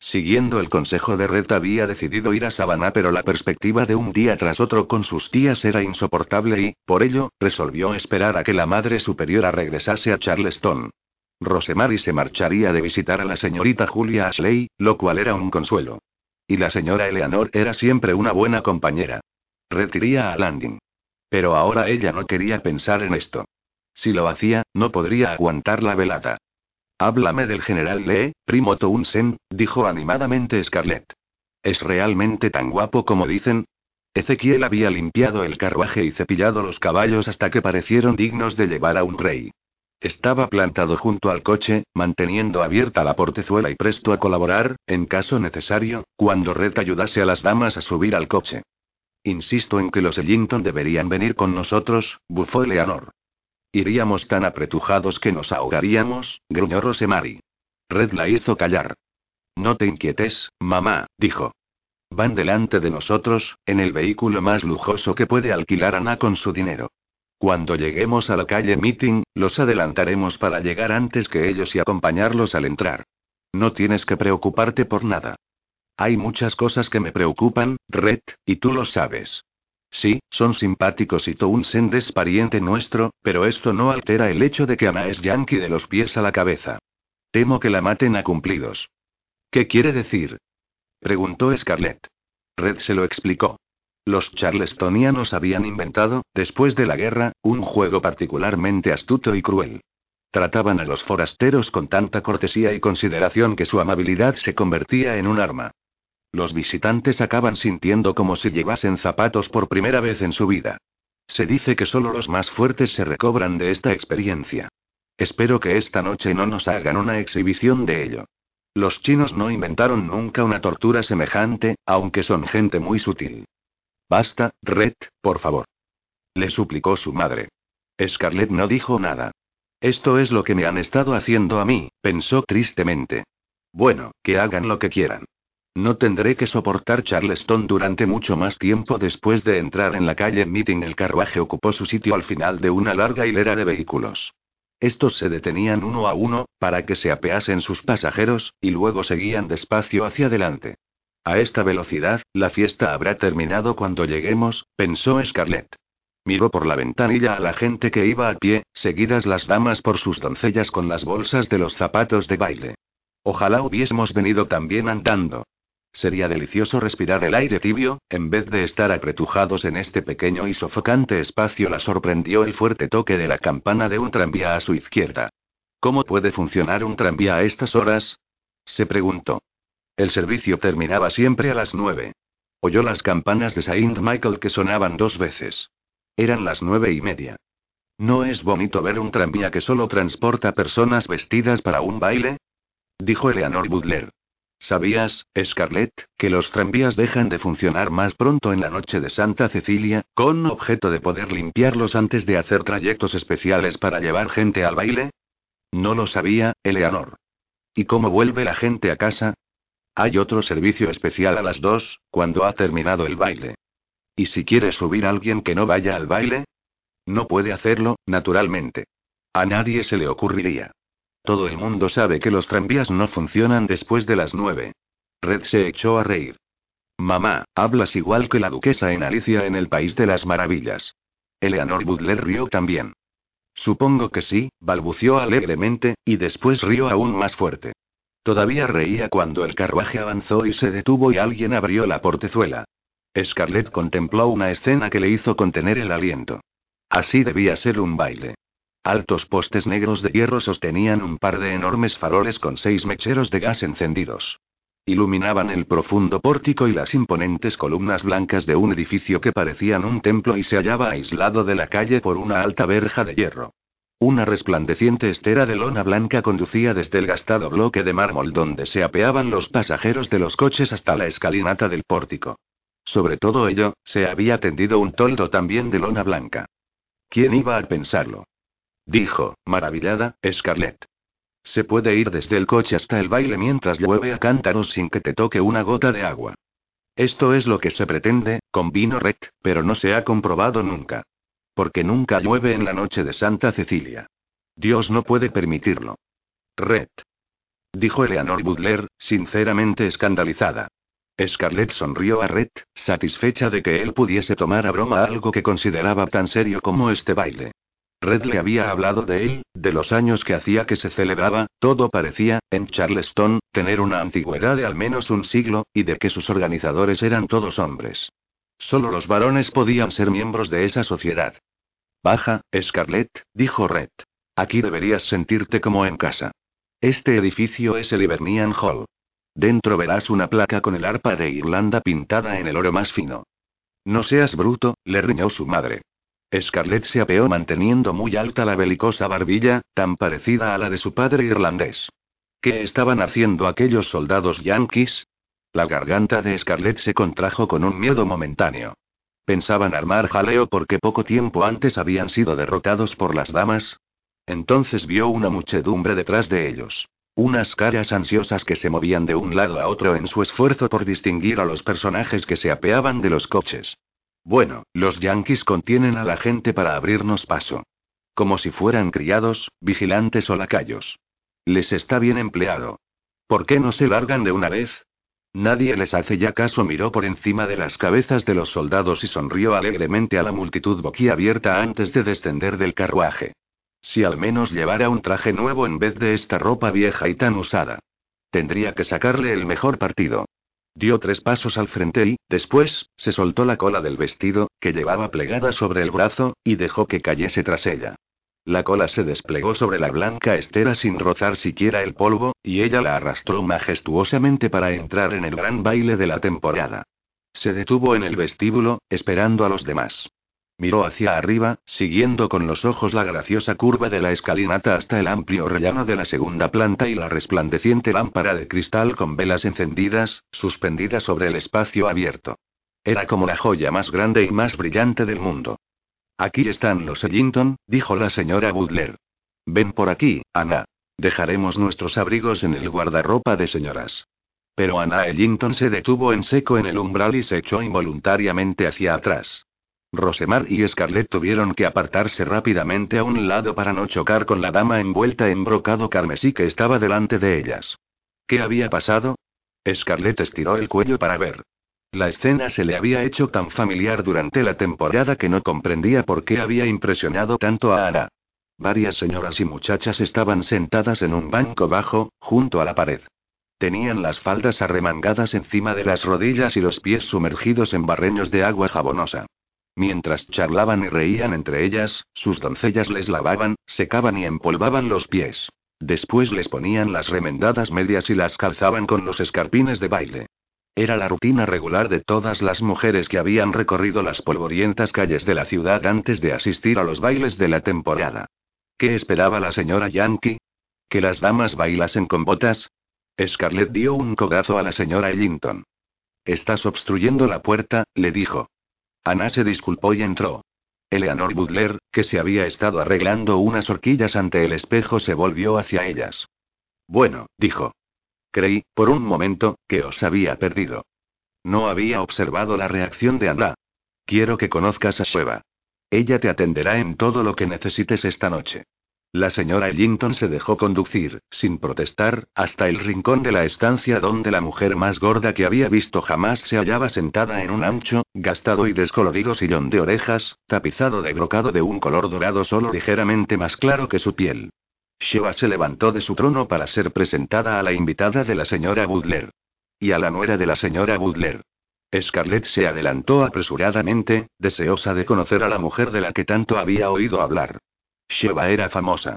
Siguiendo el consejo de Red había decidido ir a Savannah, pero la perspectiva de un día tras otro con sus tías era insoportable y, por ello, resolvió esperar a que la Madre Superiora regresase a Charleston. Rosemary se marcharía de visitar a la señorita Julia Ashley, lo cual era un consuelo. Y la señora Eleanor era siempre una buena compañera. Retiría a Landing. Pero ahora ella no quería pensar en esto. Si lo hacía, no podría aguantar la velada. Háblame del general Lee, primo Townsend, dijo animadamente Scarlett. ¿Es realmente tan guapo como dicen? Ezequiel había limpiado el carruaje y cepillado los caballos hasta que parecieron dignos de llevar a un rey. Estaba plantado junto al coche, manteniendo abierta la portezuela y presto a colaborar, en caso necesario, cuando Red ayudase a las damas a subir al coche. Insisto en que los Ellington deberían venir con nosotros, bufó Eleanor. Iríamos tan apretujados que nos ahogaríamos, gruñó Rosemary. Red la hizo callar. No te inquietes, mamá, dijo. Van delante de nosotros, en el vehículo más lujoso que puede alquilar Ana con su dinero. Cuando lleguemos a la calle Meeting, los adelantaremos para llegar antes que ellos y acompañarlos al entrar. No tienes que preocuparte por nada. Hay muchas cosas que me preocupan, Red, y tú lo sabes. Sí, son simpáticos y Townsend es pariente nuestro, pero esto no altera el hecho de que Ana es yankee de los pies a la cabeza. Temo que la maten a cumplidos. ¿Qué quiere decir? preguntó Scarlett. Red se lo explicó. Los charlestonianos habían inventado, después de la guerra, un juego particularmente astuto y cruel. Trataban a los forasteros con tanta cortesía y consideración que su amabilidad se convertía en un arma. Los visitantes acaban sintiendo como si llevasen zapatos por primera vez en su vida. Se dice que solo los más fuertes se recobran de esta experiencia. Espero que esta noche no nos hagan una exhibición de ello. Los chinos no inventaron nunca una tortura semejante, aunque son gente muy sutil. Basta, Red, por favor. Le suplicó su madre. Scarlett no dijo nada. Esto es lo que me han estado haciendo a mí, pensó tristemente. Bueno, que hagan lo que quieran. No tendré que soportar Charleston durante mucho más tiempo después de entrar en la calle Meeting. El carruaje ocupó su sitio al final de una larga hilera de vehículos. Estos se detenían uno a uno, para que se apeasen sus pasajeros, y luego seguían despacio hacia adelante. A esta velocidad, la fiesta habrá terminado cuando lleguemos, pensó Scarlett. Miró por la ventanilla a la gente que iba a pie, seguidas las damas por sus doncellas con las bolsas de los zapatos de baile. Ojalá hubiésemos venido también andando. Sería delicioso respirar el aire tibio, en vez de estar apretujados en este pequeño y sofocante espacio. La sorprendió el fuerte toque de la campana de un tranvía a su izquierda. ¿Cómo puede funcionar un tranvía a estas horas? se preguntó. El servicio terminaba siempre a las nueve. Oyó las campanas de Saint Michael que sonaban dos veces. Eran las nueve y media. ¿No es bonito ver un tranvía que solo transporta personas vestidas para un baile? Dijo Eleanor Butler. ¿Sabías, Scarlett, que los tranvías dejan de funcionar más pronto en la noche de Santa Cecilia, con objeto de poder limpiarlos antes de hacer trayectos especiales para llevar gente al baile? No lo sabía, Eleanor. ¿Y cómo vuelve la gente a casa? Hay otro servicio especial a las dos, cuando ha terminado el baile. ¿Y si quiere subir alguien que no vaya al baile? No puede hacerlo, naturalmente. A nadie se le ocurriría. Todo el mundo sabe que los tranvías no funcionan después de las nueve. Red se echó a reír. Mamá, hablas igual que la duquesa en Alicia en el País de las Maravillas. Eleanor Butler rió también. Supongo que sí, balbució alegremente, y después rió aún más fuerte. Todavía reía cuando el carruaje avanzó y se detuvo y alguien abrió la portezuela. Scarlett contempló una escena que le hizo contener el aliento. Así debía ser un baile. Altos postes negros de hierro sostenían un par de enormes faroles con seis mecheros de gas encendidos. Iluminaban el profundo pórtico y las imponentes columnas blancas de un edificio que parecían un templo y se hallaba aislado de la calle por una alta verja de hierro. Una resplandeciente estera de lona blanca conducía desde el gastado bloque de mármol donde se apeaban los pasajeros de los coches hasta la escalinata del pórtico. Sobre todo ello, se había tendido un toldo también de lona blanca. ¿Quién iba a pensarlo? Dijo, maravillada, Scarlett. Se puede ir desde el coche hasta el baile mientras llueve a cántaros sin que te toque una gota de agua. Esto es lo que se pretende, con vino pero no se ha comprobado nunca. Porque nunca llueve en la noche de Santa Cecilia. Dios no puede permitirlo. Red. Dijo Eleanor Butler, sinceramente escandalizada. Scarlett sonrió a Red, satisfecha de que él pudiese tomar a broma algo que consideraba tan serio como este baile. Red le había hablado de él, de los años que hacía que se celebraba, todo parecía, en Charleston, tener una antigüedad de al menos un siglo, y de que sus organizadores eran todos hombres. Solo los varones podían ser miembros de esa sociedad. Baja, Scarlett, dijo Red. Aquí deberías sentirte como en casa. Este edificio es el Hibernian Hall. Dentro verás una placa con el arpa de Irlanda pintada en el oro más fino. No seas bruto, le riñó su madre. Scarlett se apeó manteniendo muy alta la belicosa barbilla, tan parecida a la de su padre irlandés. ¿Qué estaban haciendo aquellos soldados yanquis? La garganta de Scarlett se contrajo con un miedo momentáneo. ¿Pensaban armar jaleo porque poco tiempo antes habían sido derrotados por las damas? Entonces vio una muchedumbre detrás de ellos. Unas caras ansiosas que se movían de un lado a otro en su esfuerzo por distinguir a los personajes que se apeaban de los coches. Bueno, los yanquis contienen a la gente para abrirnos paso. Como si fueran criados, vigilantes o lacayos. Les está bien empleado. ¿Por qué no se largan de una vez? Nadie les hace ya caso, miró por encima de las cabezas de los soldados y sonrió alegremente a la multitud boquiabierta antes de descender del carruaje. Si al menos llevara un traje nuevo en vez de esta ropa vieja y tan usada. Tendría que sacarle el mejor partido. Dio tres pasos al frente y, después, se soltó la cola del vestido, que llevaba plegada sobre el brazo, y dejó que cayese tras ella. La cola se desplegó sobre la blanca estera sin rozar siquiera el polvo, y ella la arrastró majestuosamente para entrar en el gran baile de la temporada. Se detuvo en el vestíbulo, esperando a los demás. Miró hacia arriba, siguiendo con los ojos la graciosa curva de la escalinata hasta el amplio rellano de la segunda planta y la resplandeciente lámpara de cristal con velas encendidas, suspendida sobre el espacio abierto. Era como la joya más grande y más brillante del mundo. Aquí están los Ellington, dijo la señora Butler. Ven por aquí, Ana. Dejaremos nuestros abrigos en el guardarropa de señoras. Pero Ana Ellington se detuvo en seco en el umbral y se echó involuntariamente hacia atrás. Rosemar y Scarlett tuvieron que apartarse rápidamente a un lado para no chocar con la dama envuelta en brocado carmesí que estaba delante de ellas. ¿Qué había pasado? Scarlett estiró el cuello para ver. La escena se le había hecho tan familiar durante la temporada que no comprendía por qué había impresionado tanto a Ana. Varias señoras y muchachas estaban sentadas en un banco bajo, junto a la pared. Tenían las faldas arremangadas encima de las rodillas y los pies sumergidos en barreños de agua jabonosa. Mientras charlaban y reían entre ellas, sus doncellas les lavaban, secaban y empolvaban los pies. Después les ponían las remendadas medias y las calzaban con los escarpines de baile. Era la rutina regular de todas las mujeres que habían recorrido las polvorientas calles de la ciudad antes de asistir a los bailes de la temporada. ¿Qué esperaba la señora Yankee? ¿Que las damas bailasen con botas? Scarlett dio un cogazo a la señora Ellington. Estás obstruyendo la puerta, le dijo. Ana se disculpó y entró. Eleanor Butler, que se había estado arreglando unas horquillas ante el espejo, se volvió hacia ellas. Bueno, dijo. Creí, por un momento, que os había perdido. No había observado la reacción de Ana. Quiero que conozcas a Sheva. Ella te atenderá en todo lo que necesites esta noche. La señora Ellington se dejó conducir, sin protestar, hasta el rincón de la estancia donde la mujer más gorda que había visto jamás se hallaba sentada en un ancho, gastado y descolorido sillón de orejas, tapizado de brocado de un color dorado solo ligeramente más claro que su piel. Sheva se levantó de su trono para ser presentada a la invitada de la señora Butler. Y a la nuera de la señora Butler. Scarlett se adelantó apresuradamente, deseosa de conocer a la mujer de la que tanto había oído hablar. Sheva era famosa.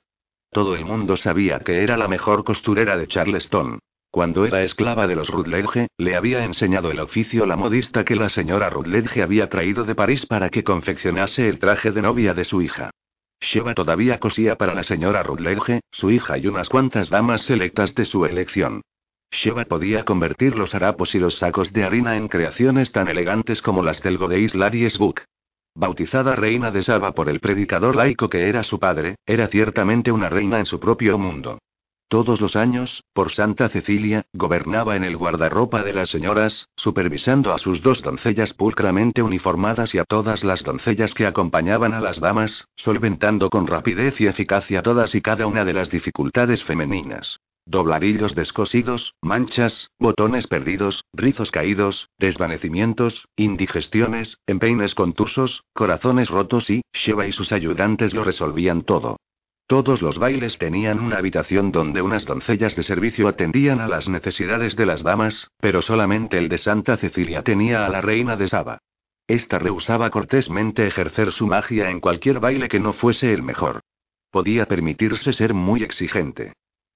Todo el mundo sabía que era la mejor costurera de Charleston. Cuando era esclava de los Rutledge, le había enseñado el oficio la modista que la señora Rutledge había traído de París para que confeccionase el traje de novia de su hija. Sheva todavía cosía para la señora Rutledge, su hija y unas cuantas damas selectas de su elección. Sheva podía convertir los harapos y los sacos de harina en creaciones tan elegantes como las del Godeis Ladies Book. Bautizada reina de Saba por el predicador laico que era su padre, era ciertamente una reina en su propio mundo. Todos los años, por Santa Cecilia, gobernaba en el guardarropa de las señoras, supervisando a sus dos doncellas pulcramente uniformadas y a todas las doncellas que acompañaban a las damas, solventando con rapidez y eficacia todas y cada una de las dificultades femeninas. Dobladillos descosidos, manchas, botones perdidos, rizos caídos, desvanecimientos, indigestiones, empeines contusos, corazones rotos y, Sheva y sus ayudantes lo resolvían todo. Todos los bailes tenían una habitación donde unas doncellas de servicio atendían a las necesidades de las damas, pero solamente el de Santa Cecilia tenía a la reina de Saba. Esta rehusaba cortésmente ejercer su magia en cualquier baile que no fuese el mejor. Podía permitirse ser muy exigente.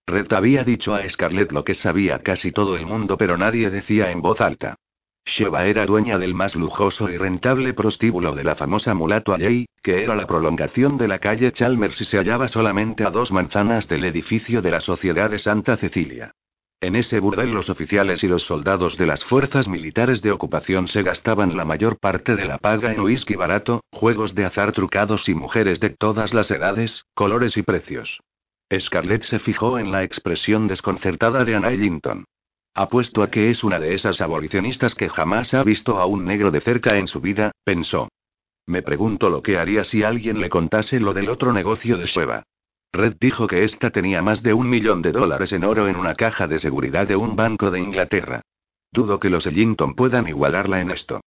Red había dicho a Scarlett lo que sabía casi todo el mundo, pero nadie decía en voz alta. Sheva era dueña del más lujoso y rentable prostíbulo de la famosa mulato Alley, que era la prolongación de la calle Chalmers y se hallaba solamente a dos manzanas del edificio de la Sociedad de Santa Cecilia. En ese burdel los oficiales y los soldados de las fuerzas militares de ocupación se gastaban la mayor parte de la paga en whisky barato, juegos de azar trucados y mujeres de todas las edades, colores y precios. Scarlett se fijó en la expresión desconcertada de Anna Ellington. Apuesto a que es una de esas abolicionistas que jamás ha visto a un negro de cerca en su vida, pensó. Me pregunto lo que haría si alguien le contase lo del otro negocio de Sueva. Red dijo que ésta tenía más de un millón de dólares en oro en una caja de seguridad de un banco de Inglaterra. Dudo que los Ellington puedan igualarla en esto.